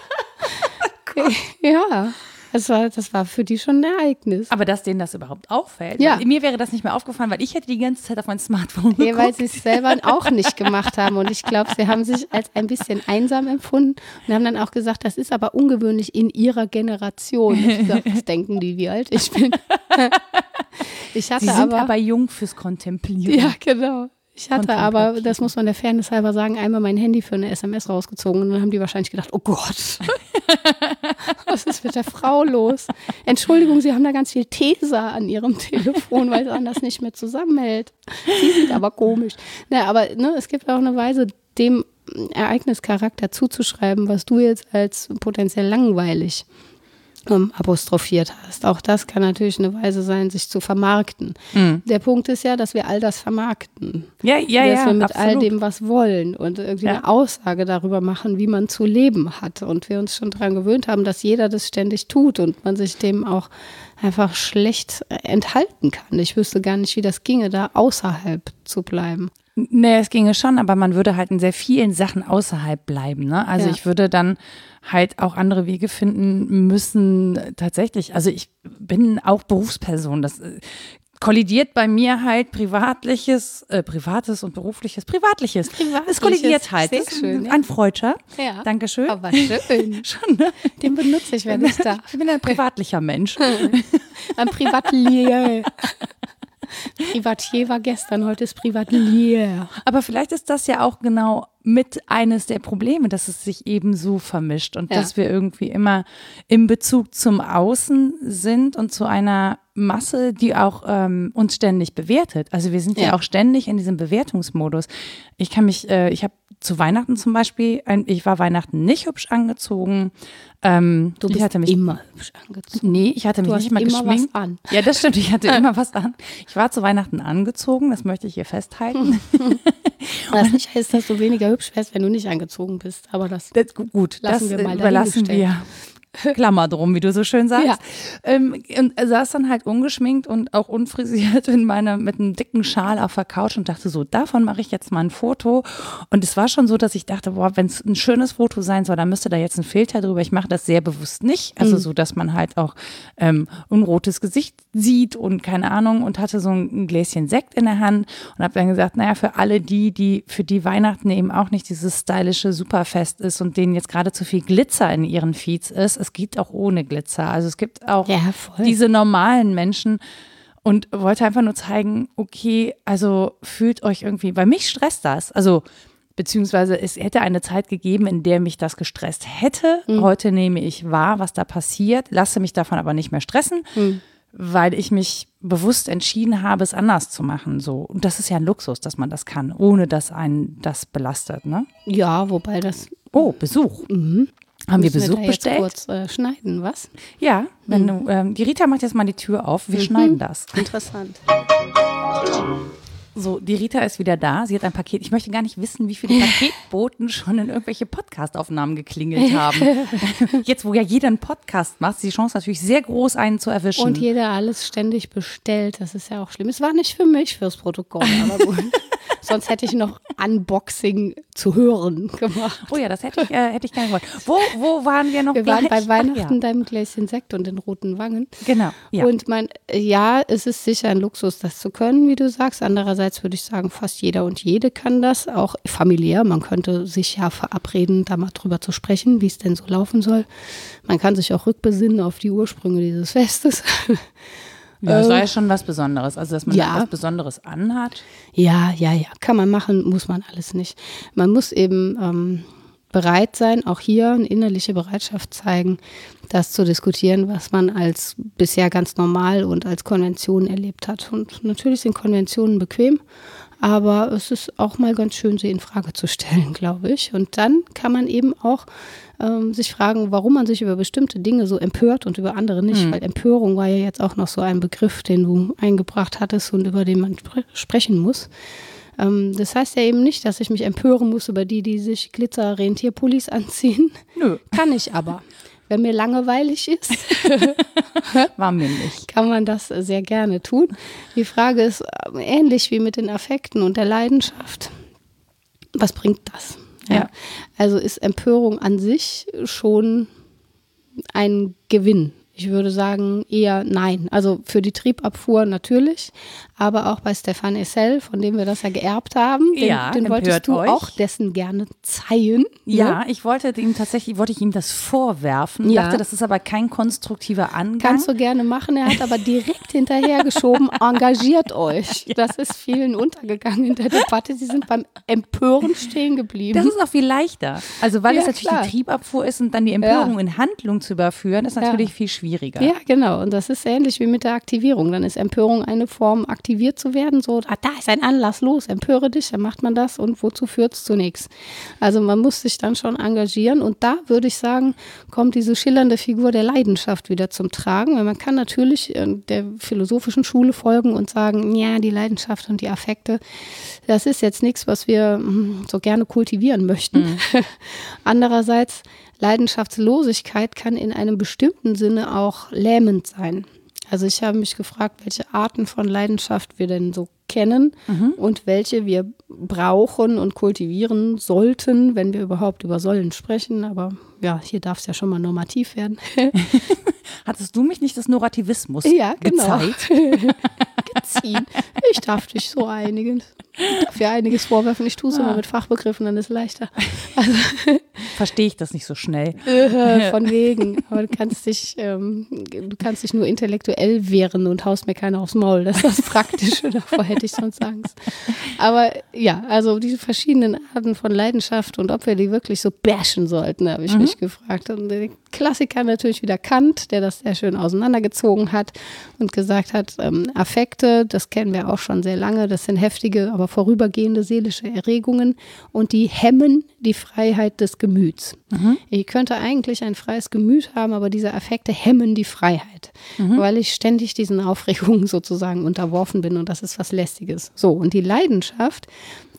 Speaker 2: [laughs] ja. Das war, das war für die schon ein Ereignis.
Speaker 1: Aber dass denen das überhaupt auffällt.
Speaker 2: Ja.
Speaker 1: Mir wäre das nicht mehr aufgefallen, weil ich hätte die ganze Zeit auf mein Smartphone geguckt.
Speaker 2: Nee, weil sie es selber auch nicht gemacht haben. Und ich glaube, sie haben sich als ein bisschen einsam empfunden und haben dann auch gesagt, das ist aber ungewöhnlich in ihrer Generation. Ich sag, was denken die, wie alt ich bin? [laughs] Ich hatte
Speaker 1: Sie sind
Speaker 2: aber,
Speaker 1: aber, jung fürs Kontemplieren.
Speaker 2: ja, genau. Ich hatte aber, das muss man der Fairness halber sagen, einmal mein Handy für eine SMS rausgezogen und dann haben die wahrscheinlich gedacht, oh Gott, [laughs] was ist mit der Frau los? Entschuldigung, Sie haben da ganz viel Tesa an Ihrem [laughs] Telefon, weil es anders nicht mehr zusammenhält. Sie sind aber komisch. Na, aber ne, es gibt auch eine Weise, dem Ereignischarakter zuzuschreiben, was du jetzt als potenziell langweilig ähm, apostrophiert hast. Auch das kann natürlich eine Weise sein, sich zu vermarkten.
Speaker 1: Mhm.
Speaker 2: Der Punkt ist ja, dass wir all das vermarkten.
Speaker 1: ja, ja.
Speaker 2: dass
Speaker 1: ja
Speaker 2: wir mit all
Speaker 1: absolut.
Speaker 2: dem was wollen und irgendwie
Speaker 1: Ja.
Speaker 2: eine Aussage darüber machen, wie man zu leben hat. Und wir uns schon daran gewöhnt haben, dass jeder das ständig tut und man sich dem auch einfach schlecht enthalten kann. Ich wüsste gar nicht, wie das ginge, da außerhalb zu bleiben.
Speaker 1: Nee, es ginge schon, aber man würde halt in sehr vielen Sachen außerhalb bleiben. Ne? Also
Speaker 2: Ja.
Speaker 1: ich würde dann halt auch andere Wege finden müssen, tatsächlich. Also ich bin auch Berufsperson. Das äh, kollidiert bei mir halt privatliches, äh, privates und berufliches, privatliches.
Speaker 2: Privatliches,
Speaker 1: Es kollidiert halt.
Speaker 2: sehr schön, ja.
Speaker 1: Ein Freudscher.
Speaker 2: Ja.
Speaker 1: Dankeschön.
Speaker 2: Aber schön. [laughs]
Speaker 1: Schon, ne?
Speaker 2: Den benutze ich, wenn ich darf.
Speaker 1: Ich bin ein privatlicher Mensch. [laughs]
Speaker 2: Ein Privatier. [laughs] Privatier war gestern, heute ist Privatier.
Speaker 1: Aber vielleicht ist das ja auch genau mit eines der Probleme, dass es sich eben so vermischt und
Speaker 2: Ja.
Speaker 1: dass wir irgendwie immer im Bezug zum Außen sind und zu einer Masse, die auch ähm, uns ständig bewertet. Also wir sind ja.
Speaker 2: Ja.
Speaker 1: auch ständig in diesem Bewertungsmodus. Ich kann mich, äh, ich habe zu Weihnachten zum Beispiel, ich war Weihnachten nicht hübsch angezogen. Ähm,
Speaker 2: Du bist
Speaker 1: ich hatte mich
Speaker 2: immer hübsch angezogen.
Speaker 1: Nee, ich hatte mich
Speaker 2: Du
Speaker 1: nicht
Speaker 2: hast
Speaker 1: mal
Speaker 2: immer
Speaker 1: geschminkt.
Speaker 2: was an.
Speaker 1: Ja, das stimmt. Ich hatte [laughs] immer was an. Ich war zu Weihnachten angezogen, das möchte ich hier festhalten. [laughs]
Speaker 2: Was nicht heißt, dass du weniger hübsch wärst, wenn du nicht angezogen bist. Aber das
Speaker 1: Das, gu- gut,
Speaker 2: Lassen
Speaker 1: das
Speaker 2: wir mal
Speaker 1: überlassen wir. [laughs] Klammer drum, wie du so schön sagst.
Speaker 2: Ja.
Speaker 1: Ähm, und saß dann halt ungeschminkt und auch unfrisiert [laughs] in meiner, mit einem dicken Schal auf der Couch und dachte so, davon mache ich jetzt mal ein Foto. Und es war schon so, dass ich dachte, boah, wenn es ein schönes Foto sein soll, dann müsste da jetzt ein Filter drüber. Ich mache das sehr bewusst nicht.
Speaker 2: Mhm.
Speaker 1: Also so, dass man halt auch ähm, ein rotes Gesicht sieht und keine Ahnung und hatte so ein, ein Gläschen Sekt in der Hand und habe dann gesagt, naja, für alle die, die für die Weihnachten eben auch nicht dieses stylische Superfest ist und denen jetzt gerade zu viel Glitzer in ihren Feeds ist, es geht auch ohne Glitzer. Also es gibt auch
Speaker 2: Ja,
Speaker 1: diese normalen Menschen und wollte einfach nur zeigen, okay, also fühlt euch irgendwie, weil mich stresst das. Also beziehungsweise es hätte eine Zeit gegeben, in der mich das gestresst hätte. Heute nehme ich wahr, was da passiert, lasse mich davon aber nicht mehr stressen, weil ich mich bewusst entschieden habe, es anders zu machen. So. Und das ist ja ein Luxus, dass man das kann, ohne dass einen das belastet. Ne?
Speaker 2: Ja, wobei das
Speaker 1: Oh, Besuch. Haben wir Besuch
Speaker 2: da jetzt
Speaker 1: bestellt?
Speaker 2: kurz äh, schneiden, was?
Speaker 1: Ja, wenn du, ähm, die Rita macht jetzt mal die Tür auf. Wir schneiden das.
Speaker 2: Interessant.
Speaker 1: So, die Rita ist wieder da. Sie hat ein Paket. Ich möchte gar nicht wissen, wie viele Paketboten schon in irgendwelche Podcastaufnahmen geklingelt [laughs] haben. Jetzt, wo ja jeder einen Podcast macht, ist die Chance natürlich sehr groß, einen zu erwischen.
Speaker 2: Und jeder alles ständig bestellt, das ist ja auch schlimm. Es war nicht für mich fürs Protokoll, aber gut. [laughs] Sonst hätte ich noch Unboxing zu hören gemacht.
Speaker 1: oh ja, das hätte ich, äh, hätte ich gerne gewollt. Wo, wo waren wir noch
Speaker 2: Wir waren
Speaker 1: gleich?
Speaker 2: bei
Speaker 1: Ach
Speaker 2: Weihnachten deinem Gläschen Sekt und den roten Wangen.
Speaker 1: Ja, genau. Ja.
Speaker 2: Und mein, ja, es ist sicher ein Luxus, das zu können, wie du sagst. Andererseits würde ich sagen, fast jeder und jede kann das, auch familiär. Man könnte sich ja verabreden, da mal drüber zu sprechen, wie es denn so laufen soll. Man kann sich auch rückbesinnen auf die Ursprünge dieses Festes. [laughs]
Speaker 1: ja, das war ja schon was Besonderes. Also, dass man
Speaker 2: Ja.
Speaker 1: da was Besonderes anhat.
Speaker 2: Ja, ja, ja, kann man machen, muss man alles nicht. Man muss eben ähm, bereit sein, auch hier eine innerliche Bereitschaft zeigen, das zu diskutieren, was man als bisher ganz normal und als Konvention erlebt hat. Und natürlich sind Konventionen bequem, aber es ist auch mal ganz schön, sie in Frage zu stellen, [laughs] glaube ich. Und dann kann man eben auch ähm, sich fragen, warum man sich über bestimmte Dinge so empört und über andere nicht. Weil Empörung war ja jetzt auch noch so ein Begriff, den du eingebracht hattest und über den man spre sprechen muss. Ähm, das heißt ja eben nicht, dass ich mich empören muss über die, die sich Glitzer-Rentierpullis anziehen.
Speaker 1: Nö.
Speaker 2: Kann ich aber. wenn mir langweilig ist, [laughs]
Speaker 1: war mir nicht.
Speaker 2: Kann man das sehr gerne tun. Die Frage ist äh, ähnlich wie mit den Affekten und der Leidenschaft. Was bringt das? Ja. ja. Also ist Empörung an sich schon ein Gewinn ich würde sagen eher nein. Also für die Triebabfuhr natürlich, aber auch bei Stefan Essel, von dem wir das ja geerbt haben, den, ja, den wolltest du euch. auch dessen gerne zeigen.
Speaker 1: Ne? Ja, ne? ich wollte ihm tatsächlich, wollte ich ihm das vorwerfen. Ja. Dachte, das ist aber kein konstruktiver Angang.
Speaker 2: Kannst du gerne machen. Er hat aber direkt hinterhergeschoben, [laughs] engagiert euch. Ja. Das ist vielen untergegangen in der Debatte. Sie sind beim Empören stehen geblieben.
Speaker 1: Das ist auch viel leichter. Also weil ja, es natürlich klar. die Triebabfuhr ist und dann die Empörung in Handlung zu überführen, ist natürlich viel schwieriger schwieriger.
Speaker 2: Ja, genau. Und das ist ähnlich wie mit der Aktivierung. Dann ist Empörung eine Form, aktiviert zu werden. So, ah, da ist ein Anlass, los, empöre dich, dann macht man das und wozu führt es zu nichts? Also man muss sich dann schon engagieren. Und da würde ich sagen, kommt diese schillernde Figur der Leidenschaft wieder zum Tragen. Weil man kann natürlich äh, der philosophischen Schule folgen und sagen, ja, die Leidenschaft und die Affekte, das ist jetzt nichts, was wir hm, so gerne kultivieren möchten. Mhm. [laughs] Andererseits Leidenschaftslosigkeit kann in einem bestimmten Sinne auch lähmend sein. Also ich habe mich gefragt, welche Arten von Leidenschaft wir denn so kennen mhm. und welche wir brauchen und kultivieren sollten, wenn wir überhaupt über sollen sprechen. Aber ja, hier darf es ja schon mal normativ werden. [laughs]
Speaker 1: Hattest du mich nicht des Normativismus
Speaker 2: ja, genau.
Speaker 1: gezeigt? [laughs]
Speaker 2: Geziehen. Ich darf dich so einigen. Dir einiges vorwerfen. Ich tue es ah. immer mit Fachbegriffen, dann ist es leichter.
Speaker 1: Also, [laughs] Verstehe ich das nicht so schnell. [laughs]
Speaker 2: Äh, von [laughs] wegen. Aber du kannst dich, ähm, du kannst dich nur intellektuell wehren und haust mir keiner aufs Maul. Das ist das Praktische. Davor hätte ich sonst Angst. Aber ja, also diese verschiedenen Arten von Leidenschaft und ob wir die wirklich so bashen sollten, habe ich mhm. mich gefragt. Und der Klassiker natürlich wieder Kant, der das sehr schön auseinandergezogen hat und gesagt hat, ähm, Affekte, das kennen wir auch schon sehr lange, das sind heftige, aber vorübergehende seelische Erregungen und die hemmen die Freiheit des Gemüts. Mhm. Ich könnte eigentlich ein freies Gemüt haben, aber diese Affekte hemmen die Freiheit, mhm. weil ich ständig diesen [laughs] Aufregungen sozusagen unterworfen bin und das ist was Lästiges. So, und die Leidenschaft,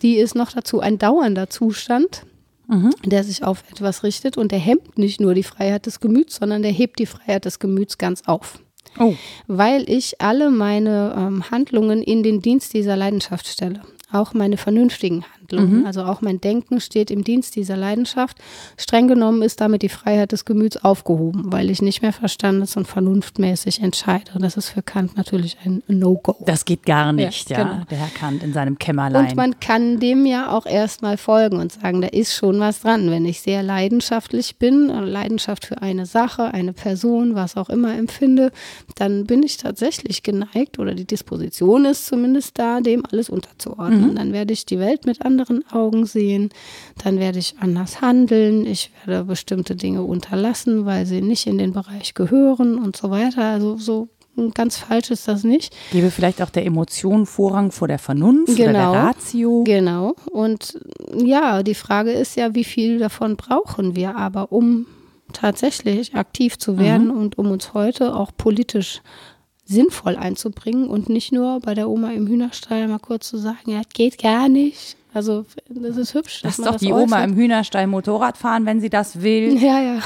Speaker 2: die ist noch dazu ein dauernder Zustand, mhm. der sich auf etwas richtet und der hemmt nicht nur die Freiheit des Gemüts, sondern der hebt die Freiheit des Gemüts ganz auf. Oh. Weil ich alle meine ähm, Handlungen in den Dienst dieser Leidenschaft stelle auch meine vernünftigen Handlungen. Mhm. Also auch mein Denken steht im Dienst dieser Leidenschaft. Streng genommen ist damit die Freiheit des Gemüts aufgehoben, weil ich nicht mehr verstandes- und vernunftmäßig entscheide. Das ist für Kant natürlich ein No-Go.
Speaker 1: Das geht gar nicht, ja, ja genau. der Herr Kant in seinem Kämmerlein.
Speaker 2: Und man kann dem ja auch erstmal folgen und sagen, da ist schon was dran. Wenn ich sehr leidenschaftlich bin, Leidenschaft für eine Sache, eine Person, was auch immer empfinde, dann bin ich tatsächlich geneigt oder die Disposition ist zumindest da, dem alles unterzuordnen. Mhm. Dann werde ich die Welt mit anderen Augen sehen, dann werde ich anders handeln, ich werde bestimmte Dinge unterlassen, weil sie nicht in den Bereich gehören und so weiter. Also so ganz falsch ist das nicht.
Speaker 1: Gebe vielleicht auch der Emotion Vorrang vor der Vernunft genau, oder der genau. Ratio.
Speaker 2: Genau. Und ja, die Frage ist ja, wie viel davon brauchen wir aber, um tatsächlich aktiv zu werden mhm. und um uns heute auch politisch sinnvoll einzubringen und nicht nur bei der Oma im Hühnerstall mal kurz zu sagen, ja, geht gar nicht. Also das ist hübsch.
Speaker 1: Lass doch die Oma im Hühnerstall Motorrad fahren, wenn sie das will. [laughs]
Speaker 2: Ja, ja.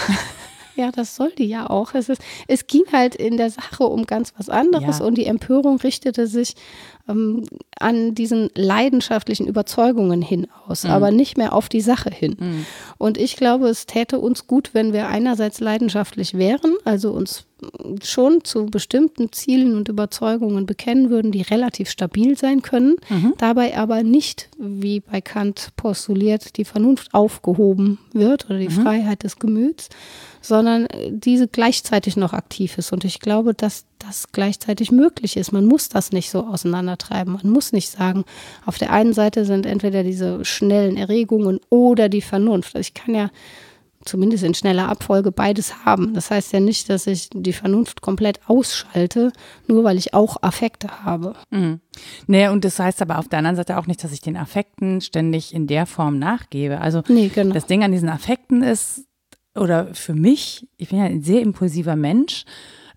Speaker 2: Ja, das soll die ja auch. Es, ist, es ging halt in der Sache um ganz was anderes ja. und die Empörung richtete sich ähm, an diesen leidenschaftlichen Überzeugungen hinaus, mhm. aber nicht mehr auf die Sache hin. Mhm. Und ich glaube, es täte uns gut, wenn wir einerseits leidenschaftlich wären, also uns schon zu bestimmten Zielen und Überzeugungen bekennen würden, die relativ stabil sein können, mhm. dabei aber nicht, wie bei Kant postuliert, die Vernunft aufgehoben wird oder die mhm. Freiheit des Gemüts, sondern diese gleichzeitig noch aktiv ist. Und ich glaube, dass das gleichzeitig möglich ist. Man muss das nicht so auseinandertreiben. Man muss nicht sagen, auf der einen Seite sind entweder diese schnellen Erregungen oder die Vernunft. Ich kann ja zumindest in schneller Abfolge beides haben. Das heißt ja nicht, dass ich die Vernunft komplett ausschalte, nur weil ich auch Affekte habe.
Speaker 1: Mhm. Nee, und das heißt aber auf der anderen Seite auch nicht, dass ich den Affekten ständig in der Form nachgebe. Also nee, genau. das Ding an diesen Affekten ist, oder für mich, ich bin ja ein sehr impulsiver Mensch,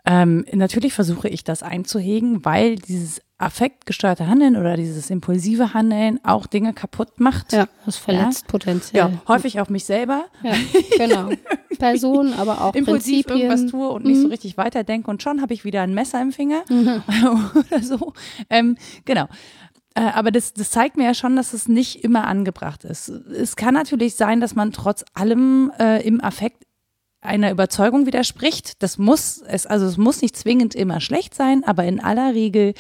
Speaker 1: ähm, natürlich versuche ich das einzuhegen, weil dieses affektgesteuerte Handeln oder dieses impulsive Handeln auch Dinge kaputt macht.
Speaker 2: Ja, das verletzt
Speaker 1: ja.
Speaker 2: potenziell.
Speaker 1: Ja, häufig auch mich selber.
Speaker 2: Ja, genau. [laughs] Personen, aber auch
Speaker 1: Impulsiv
Speaker 2: Prinzipien.
Speaker 1: irgendwas tue und nicht so
Speaker 2: Mhm.
Speaker 1: richtig weiterdenke und schon habe ich wieder ein Messer im Finger
Speaker 2: Mhm. [laughs]
Speaker 1: oder so. Ähm, genau. Äh, Aber das, das zeigt mir ja schon, dass es nicht immer angebracht ist. Es kann natürlich sein, dass man trotz allem äh, im Affekt einer Überzeugung widerspricht. Das muss es, also es muss nicht zwingend immer schlecht sein, aber in aller Regel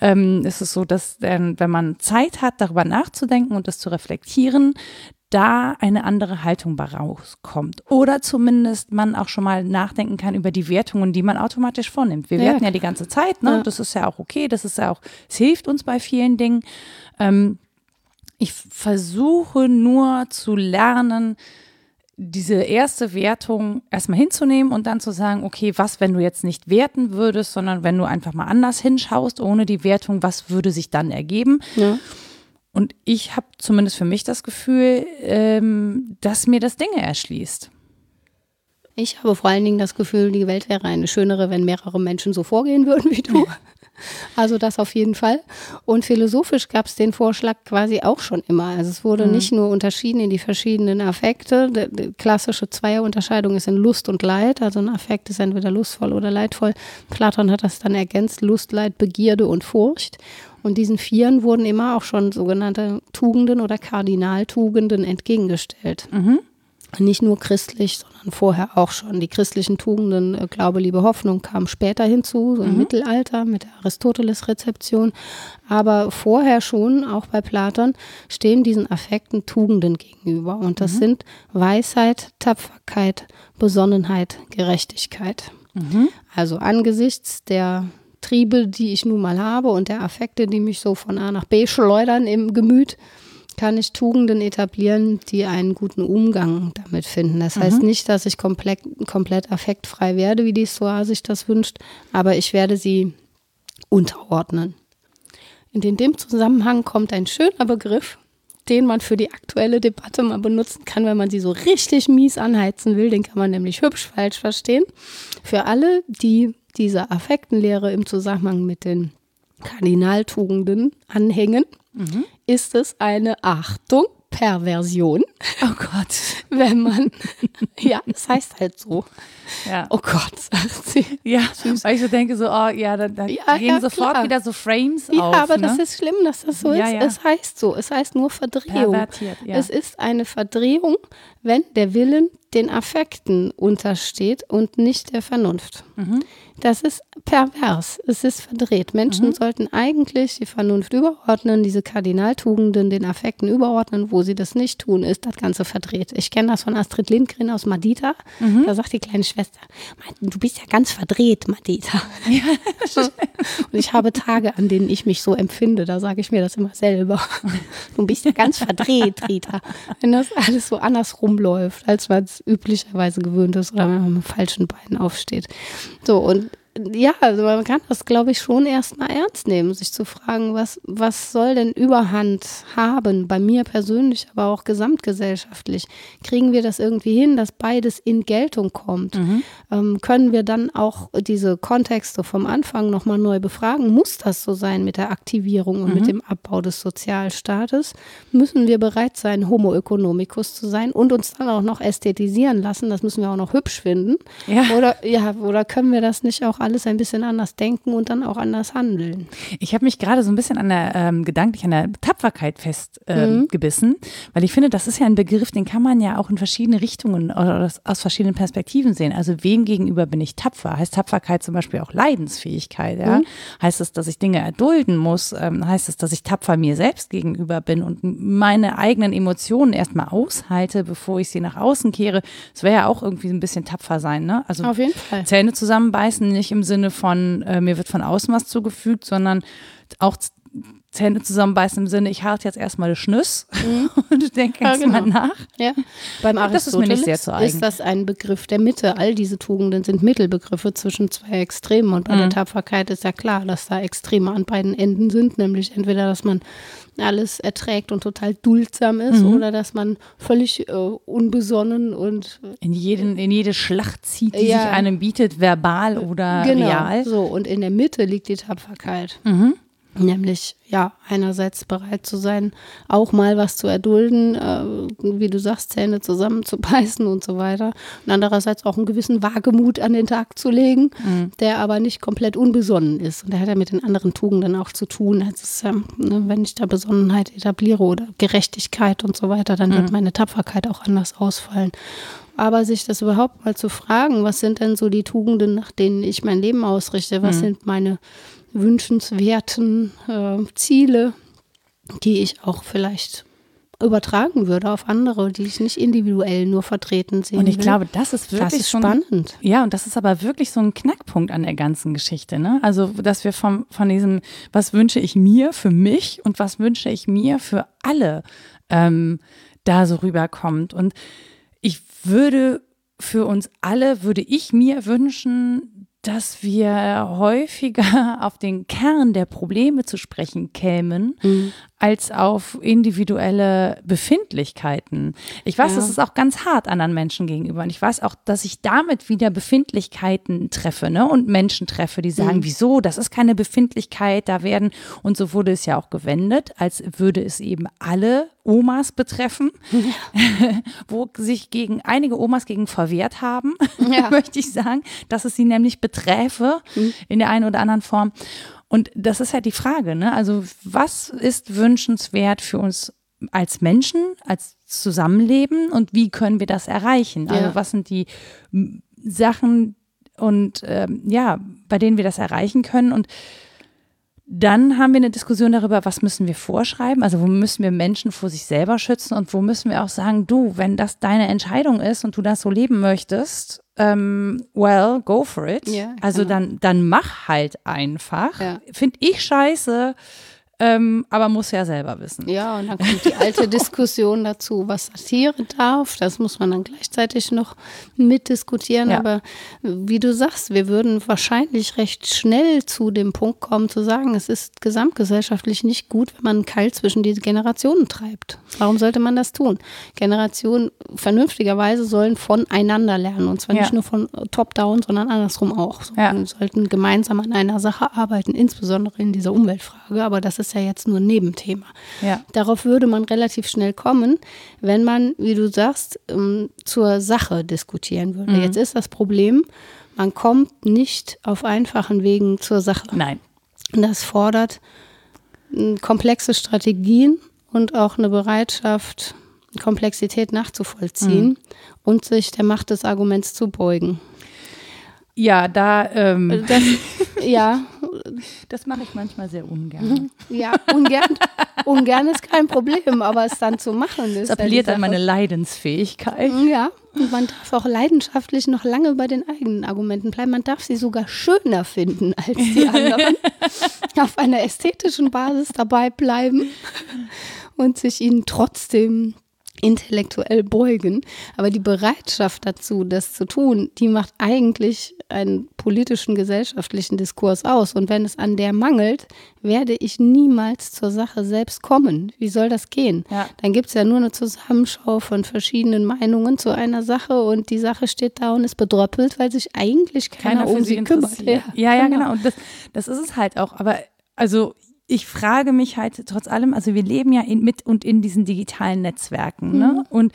Speaker 1: ähm, ist es so, dass ähm, wenn man Zeit hat, darüber nachzudenken und das zu reflektieren, da eine andere Haltung rauskommt. Oder zumindest man auch schon mal nachdenken kann über die Wertungen, die man automatisch vornimmt. Wir
Speaker 2: Ja,
Speaker 1: werten ja die ganze Zeit, ne?
Speaker 2: Ja.
Speaker 1: Das ist ja auch okay, das ist ja auch, es hilft uns bei vielen Dingen. Ähm, ich versuche nur zu lernen, diese erste Wertung erstmal hinzunehmen und dann zu sagen, okay, was, wenn du jetzt nicht werten würdest, sondern wenn du einfach mal anders hinschaust, ohne die Wertung, was würde sich dann ergeben?
Speaker 2: Ja.
Speaker 1: Und ich habe zumindest für mich das Gefühl, ähm, dass mir das Dinge erschließt.
Speaker 2: Ich habe vor allen Dingen das Gefühl, die Welt wäre eine schönere, wenn mehrere Menschen so vorgehen würden wie du. [laughs] Also das auf jeden Fall. Und philosophisch gab es den Vorschlag quasi auch schon immer. Also es wurde nicht nur unterschieden in die verschiedenen Affekte. Die, klassische Zweierunterscheidung ist in Lust und Leid. Also ein Affekt ist entweder lustvoll oder leidvoll. Platon hat das dann ergänzt, Lust, Leid, Begierde und Furcht. Und diesen Vieren wurden immer auch schon sogenannte Tugenden oder Kardinaltugenden entgegengestellt. Nicht nur christlich, sondern vorher auch schon. Die christlichen Tugenden, äh, Glaube, Liebe, Hoffnung, kamen später hinzu, so im Mittelalter mit der Aristoteles-Rezeption. Aber vorher schon, auch bei Platon, stehen diesen Affekten Tugenden gegenüber. Und das sind Weisheit, Tapferkeit, Besonnenheit, Gerechtigkeit. Also angesichts der Triebe, die ich nun mal habe und der Affekte, die mich so von A nach B schleudern im Gemüt, kann ich Tugenden etablieren, die einen guten Umgang damit finden. Das heißt nicht, dass ich komplett, komplett affektfrei werde, wie die Stoa sich das wünscht, aber ich werde sie unterordnen. Und in dem Zusammenhang kommt ein schöner Begriff, den man für die aktuelle Debatte mal benutzen kann, wenn man sie so richtig mies anheizen will. Den kann man nämlich hübsch falsch verstehen. Für alle, die dieser Affektenlehre im Zusammenhang mit den Kardinaltugenden anhängen, ist es eine Achtung. Perversion,
Speaker 1: Oh Gott.
Speaker 2: wenn man, [laughs] ja, das heißt halt so.
Speaker 1: Ja.
Speaker 2: Oh Gott, sagt sie.
Speaker 1: Ja, weil ich so denke, so, oh ja, da, da
Speaker 2: Ja,
Speaker 1: gehen
Speaker 2: ja,
Speaker 1: sofort
Speaker 2: klar.
Speaker 1: wieder so Frames
Speaker 2: Ja,
Speaker 1: auf.
Speaker 2: aber
Speaker 1: ne?
Speaker 2: das ist schlimm, dass das so
Speaker 1: Ja,
Speaker 2: ist.
Speaker 1: ja.
Speaker 2: Es heißt so. Es heißt nur Verdrehung.
Speaker 1: Ja.
Speaker 2: Es ist eine Verdrehung, wenn der Willen den Affekten untersteht und nicht der Vernunft.
Speaker 1: Mhm.
Speaker 2: Das ist pervers. Es ist verdreht. Menschen sollten eigentlich die Vernunft überordnen, diese Kardinaltugenden den Affekten überordnen. Wo sie das nicht tun, ist das Ganze verdreht. Ich kenne das von Astrid Lindgren aus Madita.
Speaker 1: Mhm.
Speaker 2: Da sagt die kleine Schwester, du bist ja ganz verdreht, Madita. [laughs] Und ich habe Tage, an denen ich mich so empfinde. Da sage ich mir das immer selber. Du bist ja ganz verdreht, Rita. Wenn das alles so andersrum läuft, als man es üblicherweise gewöhnt ist oder wenn man mit falschen Beinen aufsteht. So, und ja, also man kann das, glaube ich, schon erstmal ernst nehmen, sich zu fragen, was, was soll denn Überhand haben, bei mir persönlich, aber auch gesamtgesellschaftlich? Kriegen wir das irgendwie hin, dass beides in Geltung kommt? Ähm, können wir dann auch diese Kontexte vom Anfang nochmal neu befragen? Muss das so sein mit der Aktivierung und mit dem Abbau des Sozialstaates? Müssen wir bereit sein, Homo economicus zu sein und uns dann auch noch ästhetisieren lassen? Das müssen wir auch noch hübsch finden.
Speaker 1: Ja.
Speaker 2: Oder, ja, oder können wir das nicht auch alles ein bisschen anders denken und dann auch anders handeln?
Speaker 1: Ich habe mich gerade so ein bisschen an der ähm, gedanklich an der Tapferkeit festgebissen, ähm,
Speaker 2: Mhm.
Speaker 1: weil ich finde, das ist ja ein Begriff, den kann man ja auch in verschiedene Richtungen oder aus, verschiedenen Perspektiven sehen. Also wem gegenüber bin ich tapfer? Heißt Tapferkeit zum Beispiel auch Leidensfähigkeit? Ja? Heißt es, dass ich Dinge erdulden muss? Ähm, heißt es, dass ich tapfer mir selbst gegenüber bin und meine eigenen Emotionen erstmal aushalte, bevor ich sie nach außen kehre? Das wäre ja auch irgendwie ein bisschen tapfer sein, ne? Also
Speaker 2: Auf jeden Fall.
Speaker 1: Zähne zusammenbeißen, nicht im Sinne von, äh, mir wird von außen was zugefügt, sondern auch Zähne zusammenbeißen im Sinne, ich halte jetzt erstmal Schnüss [laughs] und denke
Speaker 2: Mhm. Ja,
Speaker 1: erstmal
Speaker 2: genau.
Speaker 1: nach.
Speaker 2: Ja, beim
Speaker 1: Das ist
Speaker 2: Aristoteles
Speaker 1: zu eigen.
Speaker 2: ist das ein Begriff der Mitte. All diese Tugenden sind Mittelbegriffe zwischen zwei Extremen. Und bei
Speaker 1: Mhm.
Speaker 2: der Tapferkeit ist ja klar, dass da Extreme an beiden Enden sind. Nämlich entweder, dass man alles erträgt und total duldsam ist
Speaker 1: Mhm.
Speaker 2: oder dass man völlig äh, unbesonnen und
Speaker 1: In, jeden, in jede Schlacht zieht, die
Speaker 2: Ja.
Speaker 1: sich einem bietet, verbal oder
Speaker 2: genau
Speaker 1: real.
Speaker 2: so. Und in der Mitte liegt die Tapferkeit.
Speaker 1: Mhm.
Speaker 2: Nämlich, ja, einerseits bereit zu sein, auch mal was zu erdulden, äh, wie du sagst, Zähne zusammenzubeißen und so weiter. Und andererseits auch einen gewissen Wagemut an den Tag zu legen, mhm. der aber nicht komplett unbesonnen ist. Und der hat ja mit den anderen Tugenden auch zu tun. Also ist, äh, ne, wenn ich da Besonnenheit etabliere oder Gerechtigkeit und so weiter, dann mhm. wird meine Tapferkeit auch anders ausfallen. Aber sich das überhaupt mal zu fragen, was sind denn so die Tugenden, nach denen ich mein Leben ausrichte? Was mhm. sind meine wünschenswerten äh, Ziele, die ich auch vielleicht übertragen würde auf andere, die ich nicht individuell nur vertreten sehen
Speaker 1: Und ich
Speaker 2: will.
Speaker 1: glaube, das ist wirklich
Speaker 2: das ist spannend.
Speaker 1: ja, und das ist aber wirklich so ein Knackpunkt an der ganzen Geschichte. Ne? Also, dass wir vom, von diesem, was wünsche ich mir für mich und was wünsche ich mir für alle, ähm, da so rüberkommt. Und ich würde für uns alle, würde ich mir wünschen, dass wir häufiger [laughs] auf den Kern der Probleme zu sprechen kämen, mhm. Als auf individuelle Befindlichkeiten. Ich weiß, ja. das ist auch ganz hart anderen Menschen gegenüber. Und ich weiß auch, dass ich damit wieder Befindlichkeiten treffe ne? und Menschen treffe, die sagen, mhm. wieso, das ist keine Befindlichkeit, da werden, und so wurde es ja auch gewendet, als würde es eben alle Omas betreffen, [laughs] [laughs] wo sich gegen einige Omas gegen verwehrt haben, ja. [laughs] möchte ich sagen, dass es sie nämlich beträfe mhm. in der einen oder anderen Form. Und das ist halt die Frage, ne? Also, was ist wünschenswert für uns als Menschen, als Zusammenleben und wie können wir das erreichen? Also, ja. was sind die Sachen und ähm, ja, bei denen wir das erreichen können und dann haben wir eine Diskussion darüber, was müssen wir vorschreiben, also wo müssen wir Menschen vor sich selber schützen und wo müssen wir auch sagen, du, wenn das deine Entscheidung ist und du das so leben möchtest, ähm, well, go for it. Ja, also genau. dann, dann mach halt einfach. Ja. Finde ich scheiße, ähm, aber muss ja selber wissen.
Speaker 2: Ja, und dann kommt die alte [laughs] Diskussion dazu, was Satire darf. Das muss man dann gleichzeitig noch mitdiskutieren. Ja. Aber wie du sagst, wir würden wahrscheinlich recht schnell zu dem Punkt kommen, zu sagen, es ist gesamtgesellschaftlich nicht gut, wenn man einen Keil zwischen die Generationen treibt. Warum sollte man das tun? Generationen vernünftigerweise sollen voneinander lernen. Und zwar ja. nicht nur von top-down, sondern andersrum auch. So, ja. sollten gemeinsam an einer Sache arbeiten, insbesondere in dieser Umweltfrage. Aber das ist ist ja jetzt nur ein Nebenthema. Ja. Darauf würde man relativ schnell kommen, wenn man, wie du sagst, ähm, zur Sache diskutieren würde. Mhm. Jetzt ist das Problem, man kommt nicht auf einfachen Wegen zur Sache.
Speaker 1: Nein.
Speaker 2: Das fordert hm, komplexe Strategien und auch eine Bereitschaft, Komplexität nachzuvollziehen mhm. und sich der Macht des Arguments zu beugen.
Speaker 1: Ja, da. Ähm.
Speaker 2: Das, [laughs] ja,
Speaker 1: das mache ich manchmal sehr ungern. [laughs]
Speaker 2: Ja, ungern, ungern ist kein Problem, aber es dann zu machen ist.
Speaker 1: Es appelliert an meine Leidensfähigkeit.
Speaker 2: Ja, und man darf auch leidenschaftlich noch lange bei den eigenen Argumenten bleiben. Man darf sie sogar schöner finden als die [laughs] anderen. Auf einer ästhetischen Basis dabei bleiben und sich ihnen trotzdem intellektuell beugen. Aber die Bereitschaft dazu, das zu tun, die macht eigentlich einen politischen, gesellschaftlichen Diskurs aus. Und wenn es an der mangelt, werde ich niemals zur Sache selbst kommen. Wie soll das gehen? Ja. Dann gibt es ja nur eine Zusammenschau von verschiedenen Meinungen zu einer Sache und die Sache steht da und ist bedröppelt, weil sich eigentlich keiner, keiner um sie kümmert.
Speaker 1: Ja, ja, ja, genau. genau. Und das, das ist es halt auch. Aber also ich frage mich halt trotz allem, also wir leben ja in, mit und in diesen digitalen Netzwerken, ne? Mhm. Und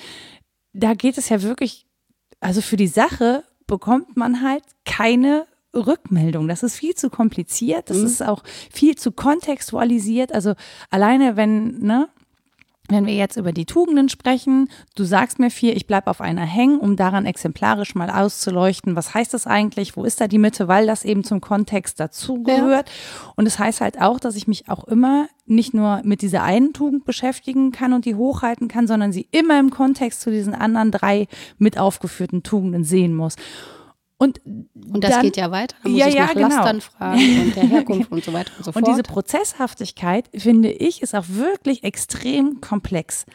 Speaker 1: da geht es ja wirklich, also für die Sache bekommt man halt keine Rückmeldung. Das ist viel zu kompliziert, das mhm. ist auch viel zu kontextualisiert. Also alleine, wenn, ne, wenn wir jetzt über die Tugenden sprechen, du sagst mir vier, ich bleibe auf einer hängen, um daran exemplarisch mal auszuleuchten, was heißt das eigentlich, wo ist da die Mitte, weil das eben zum Kontext dazugehört. Ja. Und es das heißt halt auch, dass ich mich auch immer nicht nur mit dieser einen Tugend beschäftigen kann und die hochhalten kann, sondern sie immer im Kontext zu diesen anderen drei mit aufgeführten Tugenden sehen muss.
Speaker 2: Und, und das dann, geht ja weiter. Da muss ja, ich nach genau. Lastern fragen und der Herkunft und so weiter und so fort. [laughs]
Speaker 1: Und diese Prozesshaftigkeit, finde ich, ist auch wirklich extrem komplex.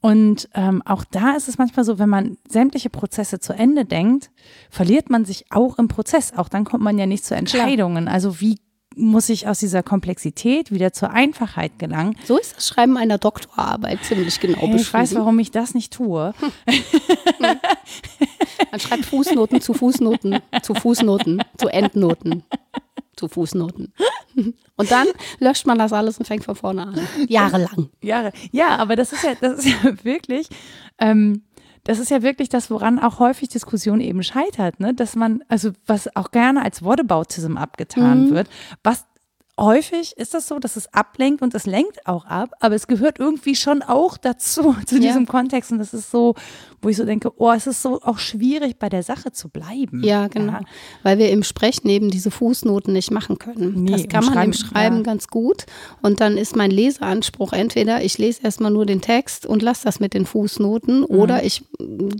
Speaker 1: Und ähm, auch da ist es manchmal so, wenn man sämtliche Prozesse zu Ende denkt, verliert man sich auch im Prozess. Auch dann kommt man ja nicht zu Entscheidungen. Klar. Also wie muss ich aus dieser Komplexität wieder zur Einfachheit gelangen.
Speaker 2: So ist das Schreiben einer Doktorarbeit ziemlich genau beschrieben.
Speaker 1: Ich weiß, warum ich das nicht tue.
Speaker 2: Man schreibt Fußnoten zu Fußnoten zu Fußnoten zu Endnoten zu Fußnoten. Und dann löscht man das alles und fängt von vorne an. Jahrelang.
Speaker 1: Jahre. Ja, aber das ist ja, das ist ja wirklich, ähm, das ist ja wirklich das, woran auch häufig Diskussion eben scheitert, ne? Dass man, also was auch gerne als Whataboutism abgetan mhm. wird, was häufig ist das so, dass es ablenkt und es lenkt auch ab, aber es gehört irgendwie schon auch dazu, [laughs] zu diesem ja. Kontext. Und das ist so, wo ich so denke, oh, es ist so auch schwierig, bei der Sache zu bleiben.
Speaker 2: Ja, genau. Ja. Weil wir im Sprechen eben diese Fußnoten nicht machen können. Nee, das kann man im Schreiben ja. ganz gut. Und dann ist mein Leseanspruch entweder, ich lese erstmal nur den Text und lasse das mit den Fußnoten mhm. oder ich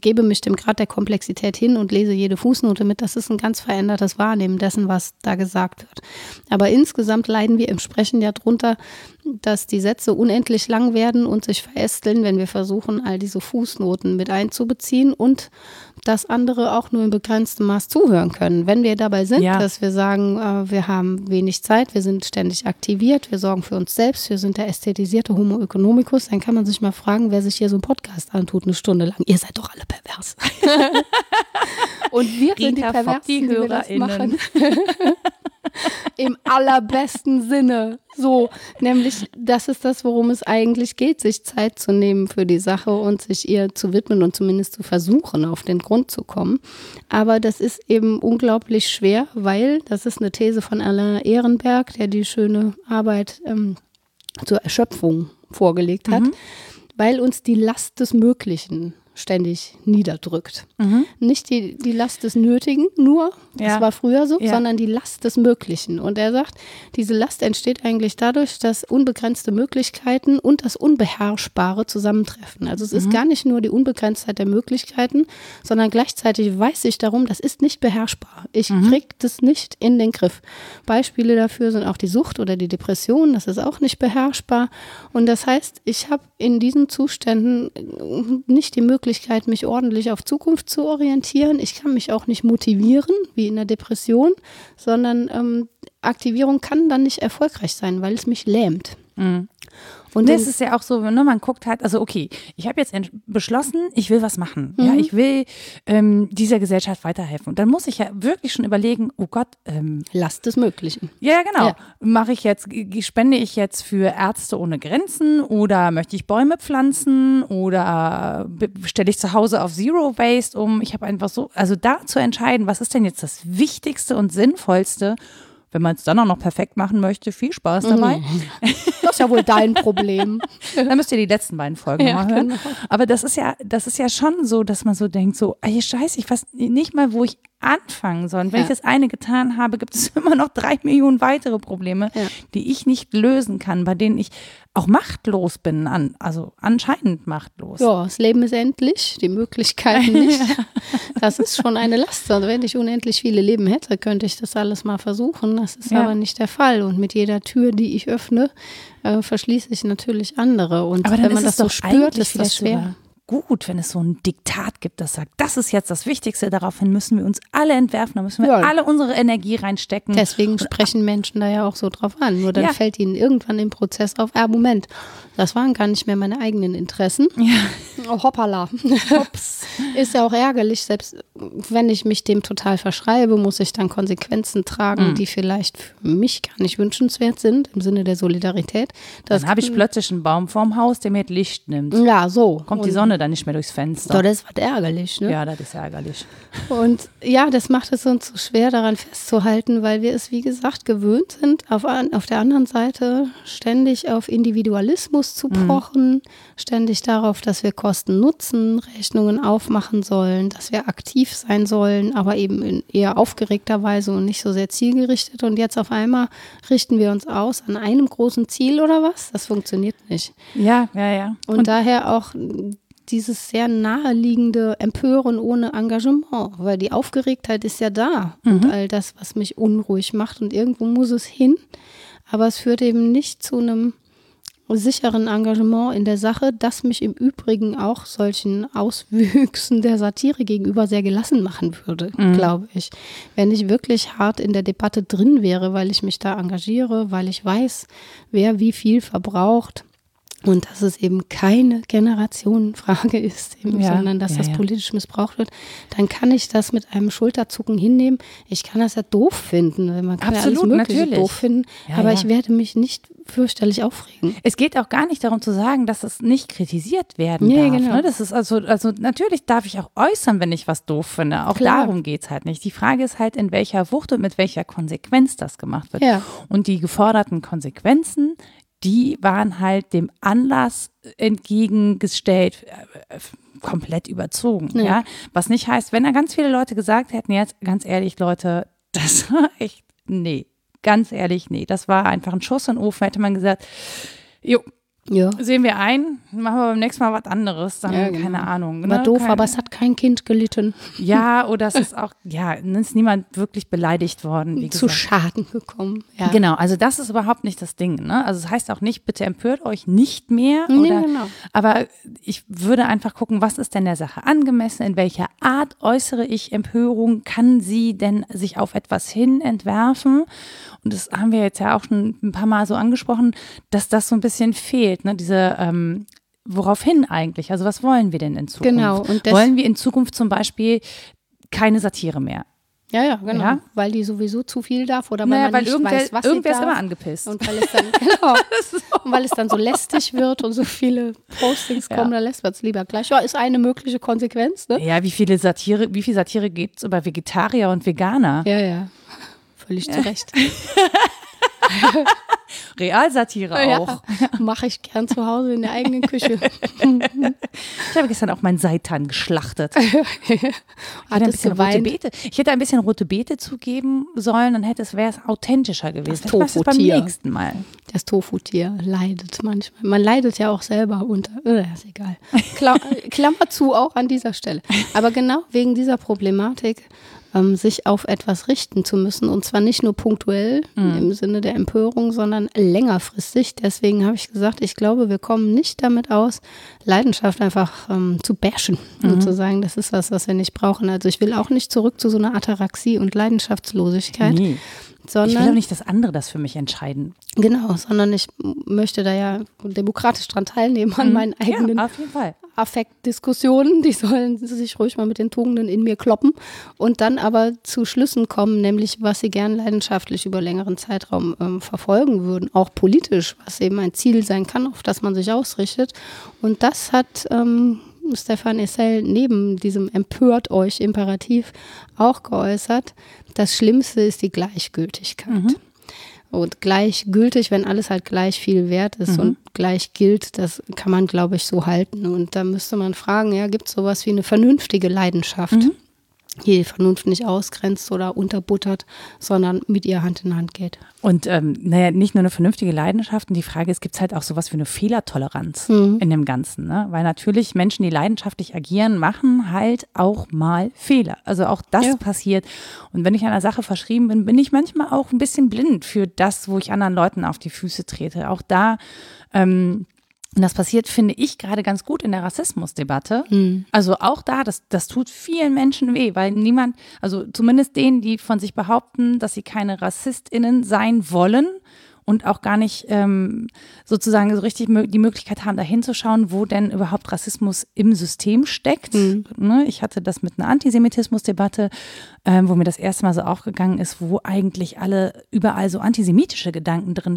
Speaker 2: gebe mich dem Grad der Komplexität hin und lese jede Fußnote mit. Das ist ein ganz verändertes Wahrnehmen dessen, was da gesagt wird. Aber insgesamt leiden. Wir im Sprechen ja drunter, dass die Sätze unendlich lang werden und sich verästeln, wenn wir versuchen, all diese Fußnoten mit einzubeziehen und dass andere auch nur in begrenztem Maß zuhören können. Wenn wir dabei sind, ja. dass wir sagen, äh, wir haben wenig Zeit, wir sind ständig aktiviert, wir sorgen für uns selbst, wir sind der ästhetisierte Homo economicus, dann kann man sich mal fragen, wer sich hier so einen Podcast antut, eine Stunde lang. Ihr seid doch alle pervers. [laughs] und wir Rita sind die Perversen, die, die wir das machen. [laughs] Im allerbesten Sinne. So, nämlich, das ist das, worum es eigentlich geht, sich Zeit zu nehmen für die Sache und sich ihr zu widmen und zumindest zu versuchen, auf den Grund zu kommen. Aber das ist eben unglaublich schwer, weil, das ist eine These von Alain Ehrenberg, der die schöne Arbeit ähm, zur Erschöpfung vorgelegt hat, mhm. weil uns die Last des Möglichen ständig niederdrückt. Mhm. Nicht die, die Last des Nötigen nur, das ja. war früher so, ja. sondern die Last des Möglichen. Und er sagt, diese Last entsteht eigentlich dadurch, dass unbegrenzte Möglichkeiten und das Unbeherrschbare zusammentreffen. Also es mhm. ist gar nicht nur die Unbegrenztheit der Möglichkeiten, sondern gleichzeitig weiß ich darum, das ist nicht beherrschbar. Ich mhm. kriege das nicht in den Griff. Beispiele dafür sind auch die Sucht oder die Depression, das ist auch nicht beherrschbar. Und das heißt, ich habe in diesen Zuständen nicht die Möglichkeit, Möglichkeit, mich ordentlich auf Zukunft zu orientieren. Ich kann mich auch nicht motivieren, wie in der Depression, sondern ähm, Aktivierung kann dann nicht erfolgreich sein, weil es mich lähmt.
Speaker 1: Mhm. Und das ist ja auch so, ne, man guckt halt, also okay, ich habe jetzt beschlossen, ich will was machen. Mhm. Ja, ich will ähm, dieser Gesellschaft weiterhelfen. Und dann muss ich ja wirklich schon überlegen, oh Gott, ähm,
Speaker 2: Last des Möglichen.
Speaker 1: Ja, genau. Ja. Mache ich jetzt, spende ich jetzt für Ärzte ohne Grenzen oder möchte ich Bäume pflanzen oder stelle ich zu Hause auf Zero Waste um? Ich habe einfach so, also da zu entscheiden, was ist denn jetzt das Wichtigste und Sinnvollste wenn man es dann auch noch perfekt machen möchte, viel Spaß dabei. Mm. [laughs]
Speaker 2: Das ist ja wohl dein Problem. [laughs]
Speaker 1: dann müsst ihr die letzten beiden Folgen ja, mal hören. Genau. Aber das ist ja, das ist ja schon so, dass man so denkt, so, ey, scheiße, ich weiß nicht mal, wo ich anfangen soll. Und wenn ja. ich das eine getan habe, gibt es [laughs] immer noch drei Millionen weitere Probleme, ja. die ich nicht lösen kann, bei denen ich auch machtlos bin, an, also anscheinend machtlos.
Speaker 2: Ja, das Leben ist endlich, die Möglichkeiten [laughs] nicht. Das ist schon eine Last. Also wenn ich unendlich viele Leben hätte, könnte ich das alles mal versuchen. Das ist ja. aber nicht der Fall. Und mit jeder Tür, die ich öffne, äh, verschließe ich natürlich andere. Und
Speaker 1: aber wenn man das so spürt, ist das schwer. Sogar gut, wenn es so ein Diktat gibt, das sagt, das ist jetzt das Wichtigste, daraufhin müssen wir uns alle entwerfen, da müssen wir ja. alle unsere Energie reinstecken.
Speaker 2: Deswegen sprechen Menschen da ja auch so drauf an. Nur dann ja. fällt ihnen irgendwann im Prozess auf, ah, Moment, das waren gar nicht mehr meine eigenen Interessen. Ja. Oh, hoppala. Hops. [laughs] Ist ja auch ärgerlich, selbst wenn ich mich dem total verschreibe, muss ich dann Konsequenzen tragen, mhm. die vielleicht für mich gar nicht wünschenswert sind, im Sinne der Solidarität.
Speaker 1: Das dann habe ich plötzlich einen Baum vorm Haus, der mir Licht nimmt.
Speaker 2: Ja, so.
Speaker 1: Kommt die Sonne dann nicht mehr durchs Fenster.
Speaker 2: Doch, das wird ärgerlich, ne?
Speaker 1: Ja, das ist ärgerlich.
Speaker 2: Und ja, das macht es uns so schwer, daran festzuhalten, weil wir es, wie gesagt, gewöhnt sind, auf, auf der anderen Seite ständig auf Individualismus zu mhm. pochen, mhm. ständig darauf, dass wir Kosten-Nutzen-Rechnungen aufmachen sollen, dass wir aktiv sein sollen, aber eben in eher aufgeregter Weise und nicht so sehr zielgerichtet. Und jetzt auf einmal richten wir uns aus an einem großen Ziel oder was? Das funktioniert nicht.
Speaker 1: Ja, ja, ja.
Speaker 2: Und, und daher auch dieses sehr naheliegende Empören ohne Engagement, weil die Aufgeregtheit ist ja da mhm. und all das, was mich unruhig macht und irgendwo muss es hin, aber es führt eben nicht zu einem sicheren Engagement in der Sache, das mich im Übrigen auch solchen Auswüchsen der Satire gegenüber sehr gelassen machen würde, mhm. glaube ich. Wenn ich wirklich hart in der Debatte drin wäre, weil ich mich da engagiere, weil ich weiß, wer wie viel verbraucht, und dass es eben keine Generationenfrage [laughs] ist, eben,
Speaker 1: Ja,
Speaker 2: sondern dass
Speaker 1: ja,
Speaker 2: das
Speaker 1: ja.
Speaker 2: politisch missbraucht wird, dann kann ich das mit einem Schulterzucken hinnehmen. Ich kann das ja doof finden. Man kann ja
Speaker 1: Absolut,
Speaker 2: alles Mögliche
Speaker 1: natürlich.
Speaker 2: doof finden,
Speaker 1: Ja,
Speaker 2: aber
Speaker 1: ja.
Speaker 2: ich werde mich nicht fürchterlich aufregen.
Speaker 1: Es geht auch gar nicht darum zu sagen, dass es nicht kritisiert werden
Speaker 2: Nee,
Speaker 1: darf.
Speaker 2: genau.
Speaker 1: Ne? Das ist also, also natürlich darf ich auch äußern, wenn ich was doof finde. Auch
Speaker 2: Klar.
Speaker 1: darum geht es halt nicht. Die Frage ist halt, in welcher Wucht und mit welcher Konsequenz das gemacht wird.
Speaker 2: Ja.
Speaker 1: Und die geforderten Konsequenzen, die waren halt dem Anlass entgegengestellt, äh, äh, komplett überzogen. Ja.
Speaker 2: Ja.
Speaker 1: Was nicht heißt, wenn da ganz viele Leute gesagt hätten, jetzt ganz ehrlich, Leute, [laughs] das war echt, nee, ganz ehrlich, nee, das war einfach ein Schuss in den Ofen, hätte man gesagt, jo,
Speaker 2: Ja.
Speaker 1: sehen wir ein, machen wir beim nächsten Mal was anderes, dann,
Speaker 2: Ja, genau.
Speaker 1: keine Ahnung.
Speaker 2: War
Speaker 1: ne?
Speaker 2: doof,
Speaker 1: Kein-
Speaker 2: aber es hat kein Kind gelitten,
Speaker 1: Ja, [laughs] oder es ist auch, ja, es ist niemand wirklich beleidigt worden,
Speaker 2: zu. Schaden gekommen. Ja.
Speaker 1: Genau, also das ist überhaupt nicht das Ding. Ne? Also es heißt auch nicht, bitte empört euch nicht mehr.
Speaker 2: Nee,
Speaker 1: Oder,
Speaker 2: genau.
Speaker 1: Aber ich würde einfach gucken, was ist denn der Sache angemessen? In welcher Art äußere ich Empörung? Kann sie denn sich auf etwas hin entwerfen? Und das haben wir jetzt ja auch schon ein paar Mal so angesprochen, dass das so ein bisschen fehlt. Ne? Diese ähm, Woraufhin eigentlich? Also was wollen wir denn in Zukunft?
Speaker 2: Genau,
Speaker 1: wollen wir in Zukunft zum Beispiel keine Satire mehr?
Speaker 2: Ja, ja, genau.
Speaker 1: Ja.
Speaker 2: Weil die sowieso zu viel darf oder weil
Speaker 1: Naja,
Speaker 2: man
Speaker 1: weil
Speaker 2: nicht weiß, was
Speaker 1: irgendwer ist immer angepisst.
Speaker 2: Und weil es dann, [laughs] genau, und weil es dann so lästig wird und so viele Postings
Speaker 1: Ja.
Speaker 2: kommen, dann lässt man es lieber gleich. Ja, ist eine mögliche Konsequenz, ne?
Speaker 1: Ja, wie viele Satire, wie viel Satire gibt es über Vegetarier und Veganer?
Speaker 2: Ja, ja. Völlig zu [laughs] Recht. [laughs] [laughs]
Speaker 1: Realsatire
Speaker 2: Ja,
Speaker 1: auch.
Speaker 2: mache ich gern zu Hause in der eigenen Küche.
Speaker 1: Ich habe gestern auch meinen Seitan geschlachtet. [laughs] Ich hätte ein bisschen rote? Beete. Ich hätte ein bisschen rote Beete zugeben sollen, dann hätte es wäre es authentischer gewesen.
Speaker 2: Das
Speaker 1: es beim
Speaker 2: Tofu-Tier.
Speaker 1: nächsten Mal.
Speaker 2: Das Tofu-Tier leidet manchmal. Man leidet ja auch selber unter. Äh, ist egal. Kla [laughs] Klammer zu auch an dieser Stelle. Aber genau wegen dieser Problematik, ähm, sich auf etwas richten zu müssen und zwar nicht nur punktuell im Sinne der Empörung, sondern längerfristig. Deswegen habe ich gesagt, ich glaube, wir kommen nicht damit aus, Leidenschaft einfach ähm, zu bashen und zu sagen, das ist was, was wir nicht brauchen. Also ich will auch nicht zurück zu so einer Ataraxie und Leidenschaftslosigkeit,
Speaker 1: Nee. Ich will
Speaker 2: sondern
Speaker 1: doch nicht, dass andere das für mich entscheiden.
Speaker 2: Genau, sondern ich möchte da ja demokratisch dran teilnehmen an meinen eigenen
Speaker 1: Ja.
Speaker 2: Affektdiskussionen. Die sollen sich ruhig mal mit den Tugenden in mir kloppen und dann aber zu Schlüssen kommen, nämlich was sie gern leidenschaftlich über längeren Zeitraum ähm, verfolgen würden, auch politisch, was eben ein Ziel sein kann, auf das man sich ausrichtet. Und das hat ähm, Stefan Essel neben diesem empört euch Imperativ auch geäußert. Das Schlimmste ist die Gleichgültigkeit. Und gleichgültig, wenn alles halt gleich viel wert ist und gleich gilt, das kann man, glaube ich, so halten. Und da müsste man fragen, ja, gibt es sowas wie eine vernünftige Leidenschaft, die die Vernunft nicht ausgrenzt oder unterbuttert, sondern mit ihr Hand in Hand geht.
Speaker 1: Und ähm, naja, nicht nur eine vernünftige Leidenschaft. Und die Frage ist, gibt es halt auch sowas wie eine Fehlertoleranz in dem Ganzen? Ne? Weil natürlich Menschen, die leidenschaftlich agieren, machen halt auch mal Fehler. Also auch das
Speaker 2: Ja.
Speaker 1: passiert. Und wenn ich einer Sache verschrieben bin, bin ich manchmal auch ein bisschen blind für das, wo ich anderen Leuten auf die Füße trete. Auch da ähm, und das passiert, finde ich, gerade ganz gut in der Rassismusdebatte. Also auch da, das, das tut vielen Menschen weh, weil niemand, also zumindest denen, die von sich behaupten, dass sie keine RassistInnen sein wollen und auch gar nicht ähm, sozusagen so richtig die Möglichkeit haben, da hinzuschauen, wo denn überhaupt Rassismus im System steckt. Ne? Ich hatte das mit einer Antisemitismusdebatte, ähm, wo mir das erste Mal so aufgegangen ist, wo eigentlich alle überall so antisemitische Gedanken drin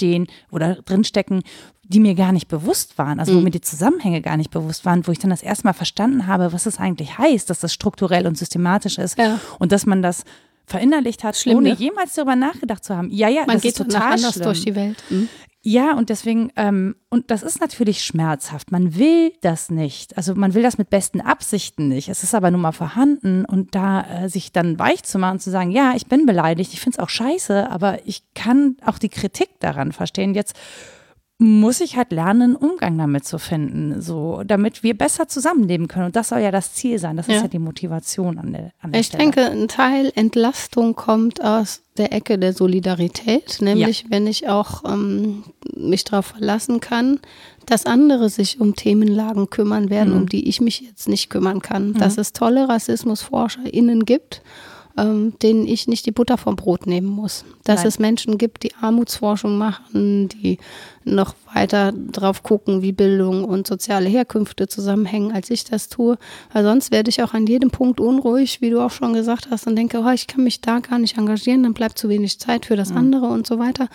Speaker 1: stehen oder drinstecken, die mir gar nicht bewusst waren, also wo mir die Zusammenhänge gar nicht bewusst waren, wo ich dann das erste Mal verstanden habe, was es eigentlich heißt, dass das strukturell und systematisch ist
Speaker 2: Ja.
Speaker 1: und dass man das verinnerlicht hat,
Speaker 2: Schlimm,
Speaker 1: ohne
Speaker 2: ne?
Speaker 1: jemals darüber nachgedacht zu haben. Ja, ja,
Speaker 2: Man
Speaker 1: das
Speaker 2: geht
Speaker 1: ist total
Speaker 2: anders durch die Welt. Mhm.
Speaker 1: Ja, und deswegen, ähm, und das ist natürlich schmerzhaft. Man will das nicht. Also man will das mit besten Absichten nicht. Es ist aber nun mal vorhanden und da äh, sich dann weich zu machen zu sagen, ja, ich bin beleidigt, ich finde es auch scheiße, aber ich kann auch die Kritik daran verstehen. Jetzt muss ich halt lernen, einen Umgang damit zu finden, so, damit wir besser zusammenleben können. Und das soll ja das Ziel sein. Das ist
Speaker 2: Ja.
Speaker 1: ja die Motivation an der, an der
Speaker 2: Ich
Speaker 1: Stelle.
Speaker 2: denke, ein Teil Entlastung kommt aus der Ecke der Solidarität, nämlich wenn ich auch ähm, mich darauf verlassen kann, dass andere sich um Themenlagen kümmern werden, um die ich mich jetzt nicht kümmern kann. Dass es tolle RassismusforscherInnen gibt, ähm, denen ich nicht die Butter vom Brot nehmen muss. Dass
Speaker 1: Nein.
Speaker 2: es Menschen gibt, die Armutsforschung machen, die noch weiter drauf gucken, wie Bildung und soziale Herkünfte zusammenhängen, als ich das tue. Weil sonst werde ich auch an jedem Punkt unruhig, wie du auch schon gesagt hast, und denke, oh, ich kann mich da gar nicht engagieren, dann bleibt zu wenig Zeit für das andere und so weiter.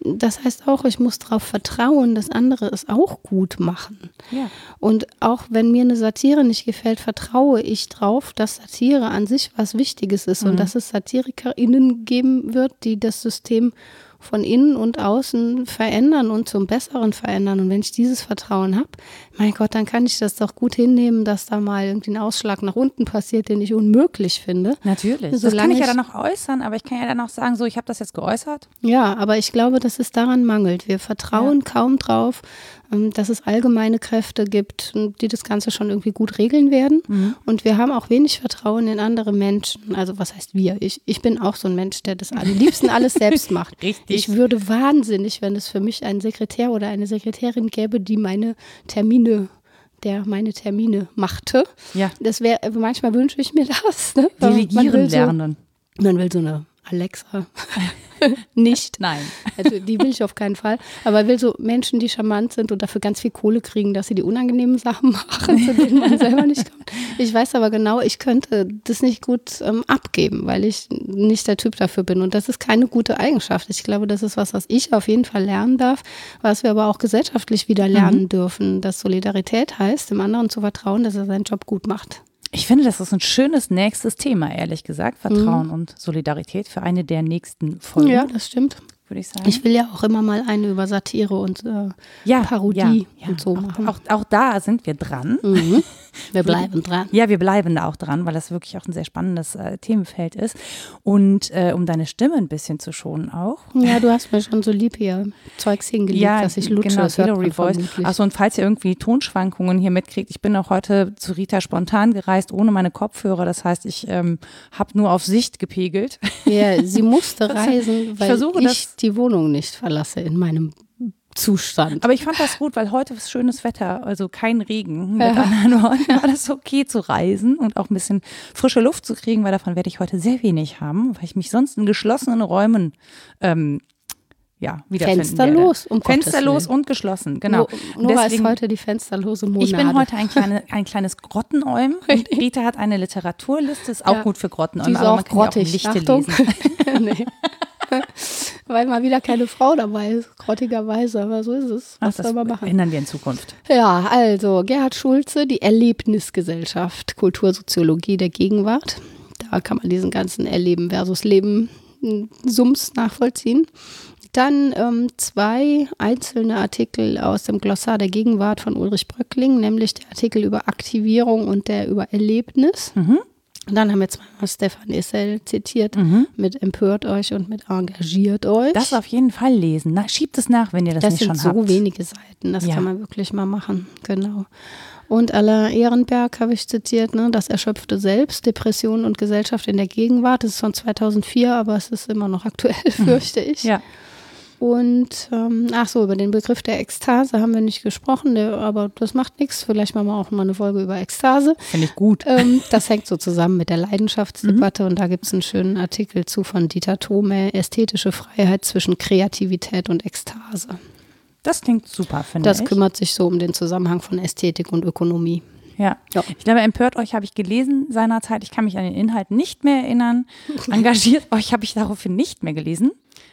Speaker 2: Das heißt auch, ich muss darauf vertrauen, dass andere es auch gut machen.
Speaker 1: Ja.
Speaker 2: Und auch wenn mir eine Satire nicht gefällt, vertraue ich drauf, dass Satire an sich was Wichtiges ist und dass es SatirikerInnen geben wird, die das System von innen und außen verändern und zum Besseren verändern. Und wenn ich dieses Vertrauen habe, mein Gott, dann kann ich das doch gut hinnehmen, dass da mal irgendwie ein Ausschlag nach unten passiert, den ich unmöglich finde.
Speaker 1: Natürlich. das
Speaker 2: Solange
Speaker 1: kann ich ja dann auch äußern, aber ich kann ja dann auch sagen, so, ich habe das jetzt geäußert.
Speaker 2: Ja, aber ich glaube, dass es daran mangelt. Wir vertrauen kaum drauf, dass es allgemeine Kräfte gibt, die das Ganze schon irgendwie gut regeln werden.
Speaker 1: Mhm.
Speaker 2: Und wir haben auch wenig Vertrauen in andere Menschen. Also was heißt wir? Ich, ich bin auch so ein Mensch, der das am liebsten alles selbst [laughs] macht.
Speaker 1: Richtig.
Speaker 2: Ich würde wahnsinnig, wenn es für mich einen Sekretär oder eine Sekretärin gäbe, die meine Termine der meine Termine machte.
Speaker 1: Ja.
Speaker 2: Das wäre, manchmal wünsche ich mir das. Ne? Man
Speaker 1: Delegieren
Speaker 2: so,
Speaker 1: lernen.
Speaker 2: Man will so eine Alexa [laughs] [laughs] nicht.
Speaker 1: Nein.
Speaker 2: Also die will ich auf keinen Fall. Aber will so Menschen, die charmant sind und dafür ganz viel Kohle kriegen, dass sie die unangenehmen Sachen [laughs] machen, zu denen man selber nicht kommt. Ich weiß aber genau, ich könnte das nicht gut ähm, abgeben, weil ich nicht der Typ dafür bin. Und das ist keine gute Eigenschaft. Ich glaube, das ist was, was ich auf jeden Fall lernen darf, was wir aber auch gesellschaftlich wieder lernen dürfen, dass Solidarität heißt, dem anderen zu vertrauen, dass er seinen Job gut macht.
Speaker 1: Ich finde, das ist ein schönes nächstes Thema, ehrlich gesagt. Vertrauen und Solidarität für eine der nächsten Folgen,
Speaker 2: Ja, das stimmt.
Speaker 1: Würde ich sagen.
Speaker 2: Ich will ja auch immer mal eine über Satire und äh,
Speaker 1: ja,
Speaker 2: Parodie
Speaker 1: ja,
Speaker 2: und so
Speaker 1: auch,
Speaker 2: machen.
Speaker 1: Auch, auch da sind wir dran.
Speaker 2: Mhm. [laughs] Wir bleiben dran.
Speaker 1: Ja, wir bleiben da auch dran, weil das wirklich auch ein sehr spannendes äh, Themenfeld ist. Und äh, um deine Stimme ein bisschen zu schonen auch.
Speaker 2: Ja, du hast mir schon so lieb hier Zeugs hingelegt, dass ich lutsche.
Speaker 1: genau,
Speaker 2: das
Speaker 1: Hillary Voice. Achso, und falls ihr irgendwie Tonschwankungen hier mitkriegt, ich bin auch heute zu Rita spontan gereist, ohne meine Kopfhörer. Das heißt, ich ähm, habe nur auf Sicht gepegelt.
Speaker 2: Ja, sie [laughs] musste reisen, weil ich,
Speaker 1: versuche das-
Speaker 2: die Wohnung nicht verlasse in meinem Zustand.
Speaker 1: Aber ich fand das gut, weil heute ist schönes Wetter, also kein Regen. Mit anderen Worten war das okay zu reisen und auch ein bisschen frische Luft zu kriegen, weil davon werde ich heute sehr wenig haben, weil ich mich sonst in geschlossenen Räumen ähm, ja, wiederfinden
Speaker 2: Fensterlos,
Speaker 1: werde.
Speaker 2: um
Speaker 1: Fensterlos und geschlossen, genau.
Speaker 2: Nora
Speaker 1: Deswegen-
Speaker 2: ist heute die fensterlose Monade.
Speaker 1: Ich bin heute ein, kleine, ein kleines Grottenäum [laughs] und Rita hat eine Literaturliste, ist auch
Speaker 2: Ja.
Speaker 1: gut für Grottenäume, aber man kann ja auch
Speaker 2: grottig.
Speaker 1: Lichte
Speaker 2: Achtung.
Speaker 1: lesen. [laughs]
Speaker 2: nee. [laughs] Weil mal wieder keine Frau dabei ist, grottigerweise, aber so ist es.
Speaker 1: Ach,
Speaker 2: Was
Speaker 1: das
Speaker 2: soll man machen?
Speaker 1: ändern wir in Zukunft.
Speaker 2: Ja, also Gerhard Schulze, die Erlebnisgesellschaft, Kultursoziologie der Gegenwart. Da kann man diesen ganzen Erleben versus Leben hm, Sums nachvollziehen. Dann ähm, zwei einzelne Artikel aus dem Glossar der Gegenwart von Ulrich Bröckling, nämlich der Artikel über Aktivierung und der über Erlebnis. Und dann haben wir zweimal Stefan Issel zitiert mit Empört euch und mit Engagiert euch.
Speaker 1: Das auf jeden Fall lesen. Na, schiebt es nach, wenn ihr das,
Speaker 2: Das
Speaker 1: nicht
Speaker 2: sind
Speaker 1: schon
Speaker 2: so
Speaker 1: habt.
Speaker 2: wenige Seiten, das
Speaker 1: Ja.
Speaker 2: kann man wirklich mal machen, genau. Und Alain Ehrenberg habe ich zitiert, ne, das erschöpfte Selbst, Depression und Gesellschaft in der Gegenwart. Das ist von 2004, aber es ist immer noch aktuell, [laughs] fürchte ich.
Speaker 1: Ja.
Speaker 2: Und ähm, ach so, über den Begriff der Ekstase haben wir nicht gesprochen, der, aber das macht nichts. Vielleicht machen wir auch mal eine Folge über Ekstase.
Speaker 1: Finde ich gut.
Speaker 2: Ähm, das hängt so zusammen mit der Leidenschaftsdebatte und da gibt es einen schönen Artikel zu von Dieter Thome, Ästhetische Freiheit zwischen Kreativität und Ekstase.
Speaker 1: Das klingt super, finde
Speaker 2: Das
Speaker 1: ich.
Speaker 2: kümmert sich so um den Zusammenhang von Ästhetik und Ökonomie.
Speaker 1: Ja.
Speaker 2: Ja.
Speaker 1: Ich glaube, empört euch habe ich gelesen seinerzeit. Ich kann mich an den Inhalt nicht mehr erinnern. [laughs] Engagiert euch habe ich daraufhin nicht mehr gelesen.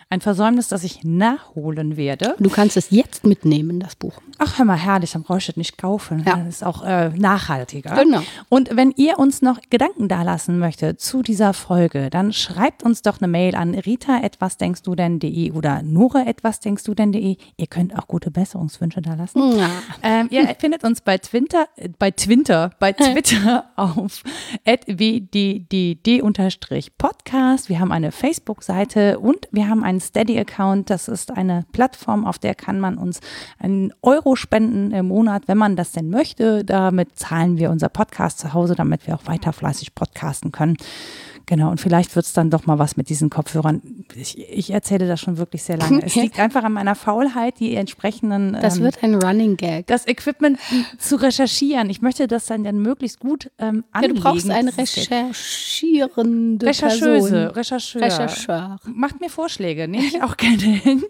Speaker 1: Ein Versäumnis, das ich nachholen werde.
Speaker 2: Du kannst es jetzt mitnehmen, das Buch.
Speaker 1: Ach, hör mal, herrlich, dann brauche ich das nicht kaufen.
Speaker 2: Ja.
Speaker 1: Das ist auch äh, nachhaltiger.
Speaker 2: Genau.
Speaker 1: Und wenn ihr uns noch Gedanken dalassen möchtet zu dieser Folge, dann schreibt uns doch eine Mail an rita etwas denkst du denn.de oder nora etwas denkst du denn.de. Ihr könnt auch gute Besserungswünsche dalassen.
Speaker 2: Ja.
Speaker 1: Ähm, ihr [laughs] findet uns bei Twitter, bei Twitter, bei Twitter [laughs] auf wddd-podcast. Wir haben eine Facebook-Seite und wir haben einen Steady-Account. Das ist eine Plattform, auf der kann man uns einen Euro spenden im Monat, wenn man das denn möchte. Damit zahlen wir unser Podcast zu Hause, damit wir auch weiter fleißig podcasten können. Genau, und vielleicht wird es dann doch mal was mit diesen Kopfhörern. Ich, ich erzähle das schon wirklich sehr lange. Es liegt einfach an meiner Faulheit, die entsprechenden
Speaker 2: Das
Speaker 1: ähm,
Speaker 2: wird ein Running Gag.
Speaker 1: das Equipment zu recherchieren. Ich möchte das dann, dann möchtlich gut ähm,
Speaker 2: Ja,
Speaker 1: anlegen.
Speaker 2: du brauchst eine
Speaker 1: Das
Speaker 2: recherchierende
Speaker 1: Rechercheuse,
Speaker 2: Person.
Speaker 1: Rechercheur.
Speaker 2: Rechercheur.
Speaker 1: Macht mir Vorschläge, nehme ich auch gerne [laughs] entgegen.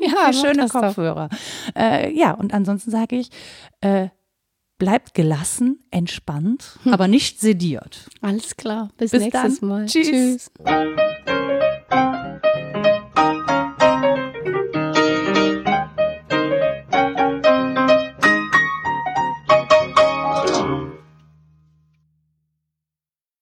Speaker 1: ja, schöne Kopfhörer. Äh, ja, und ansonsten sage ich, äh, Bleibt gelassen, entspannt, hm. aber nicht sediert.
Speaker 2: Alles klar. Bis, Bis nächstes dann. Mal.
Speaker 1: Tschüss. Tschüss.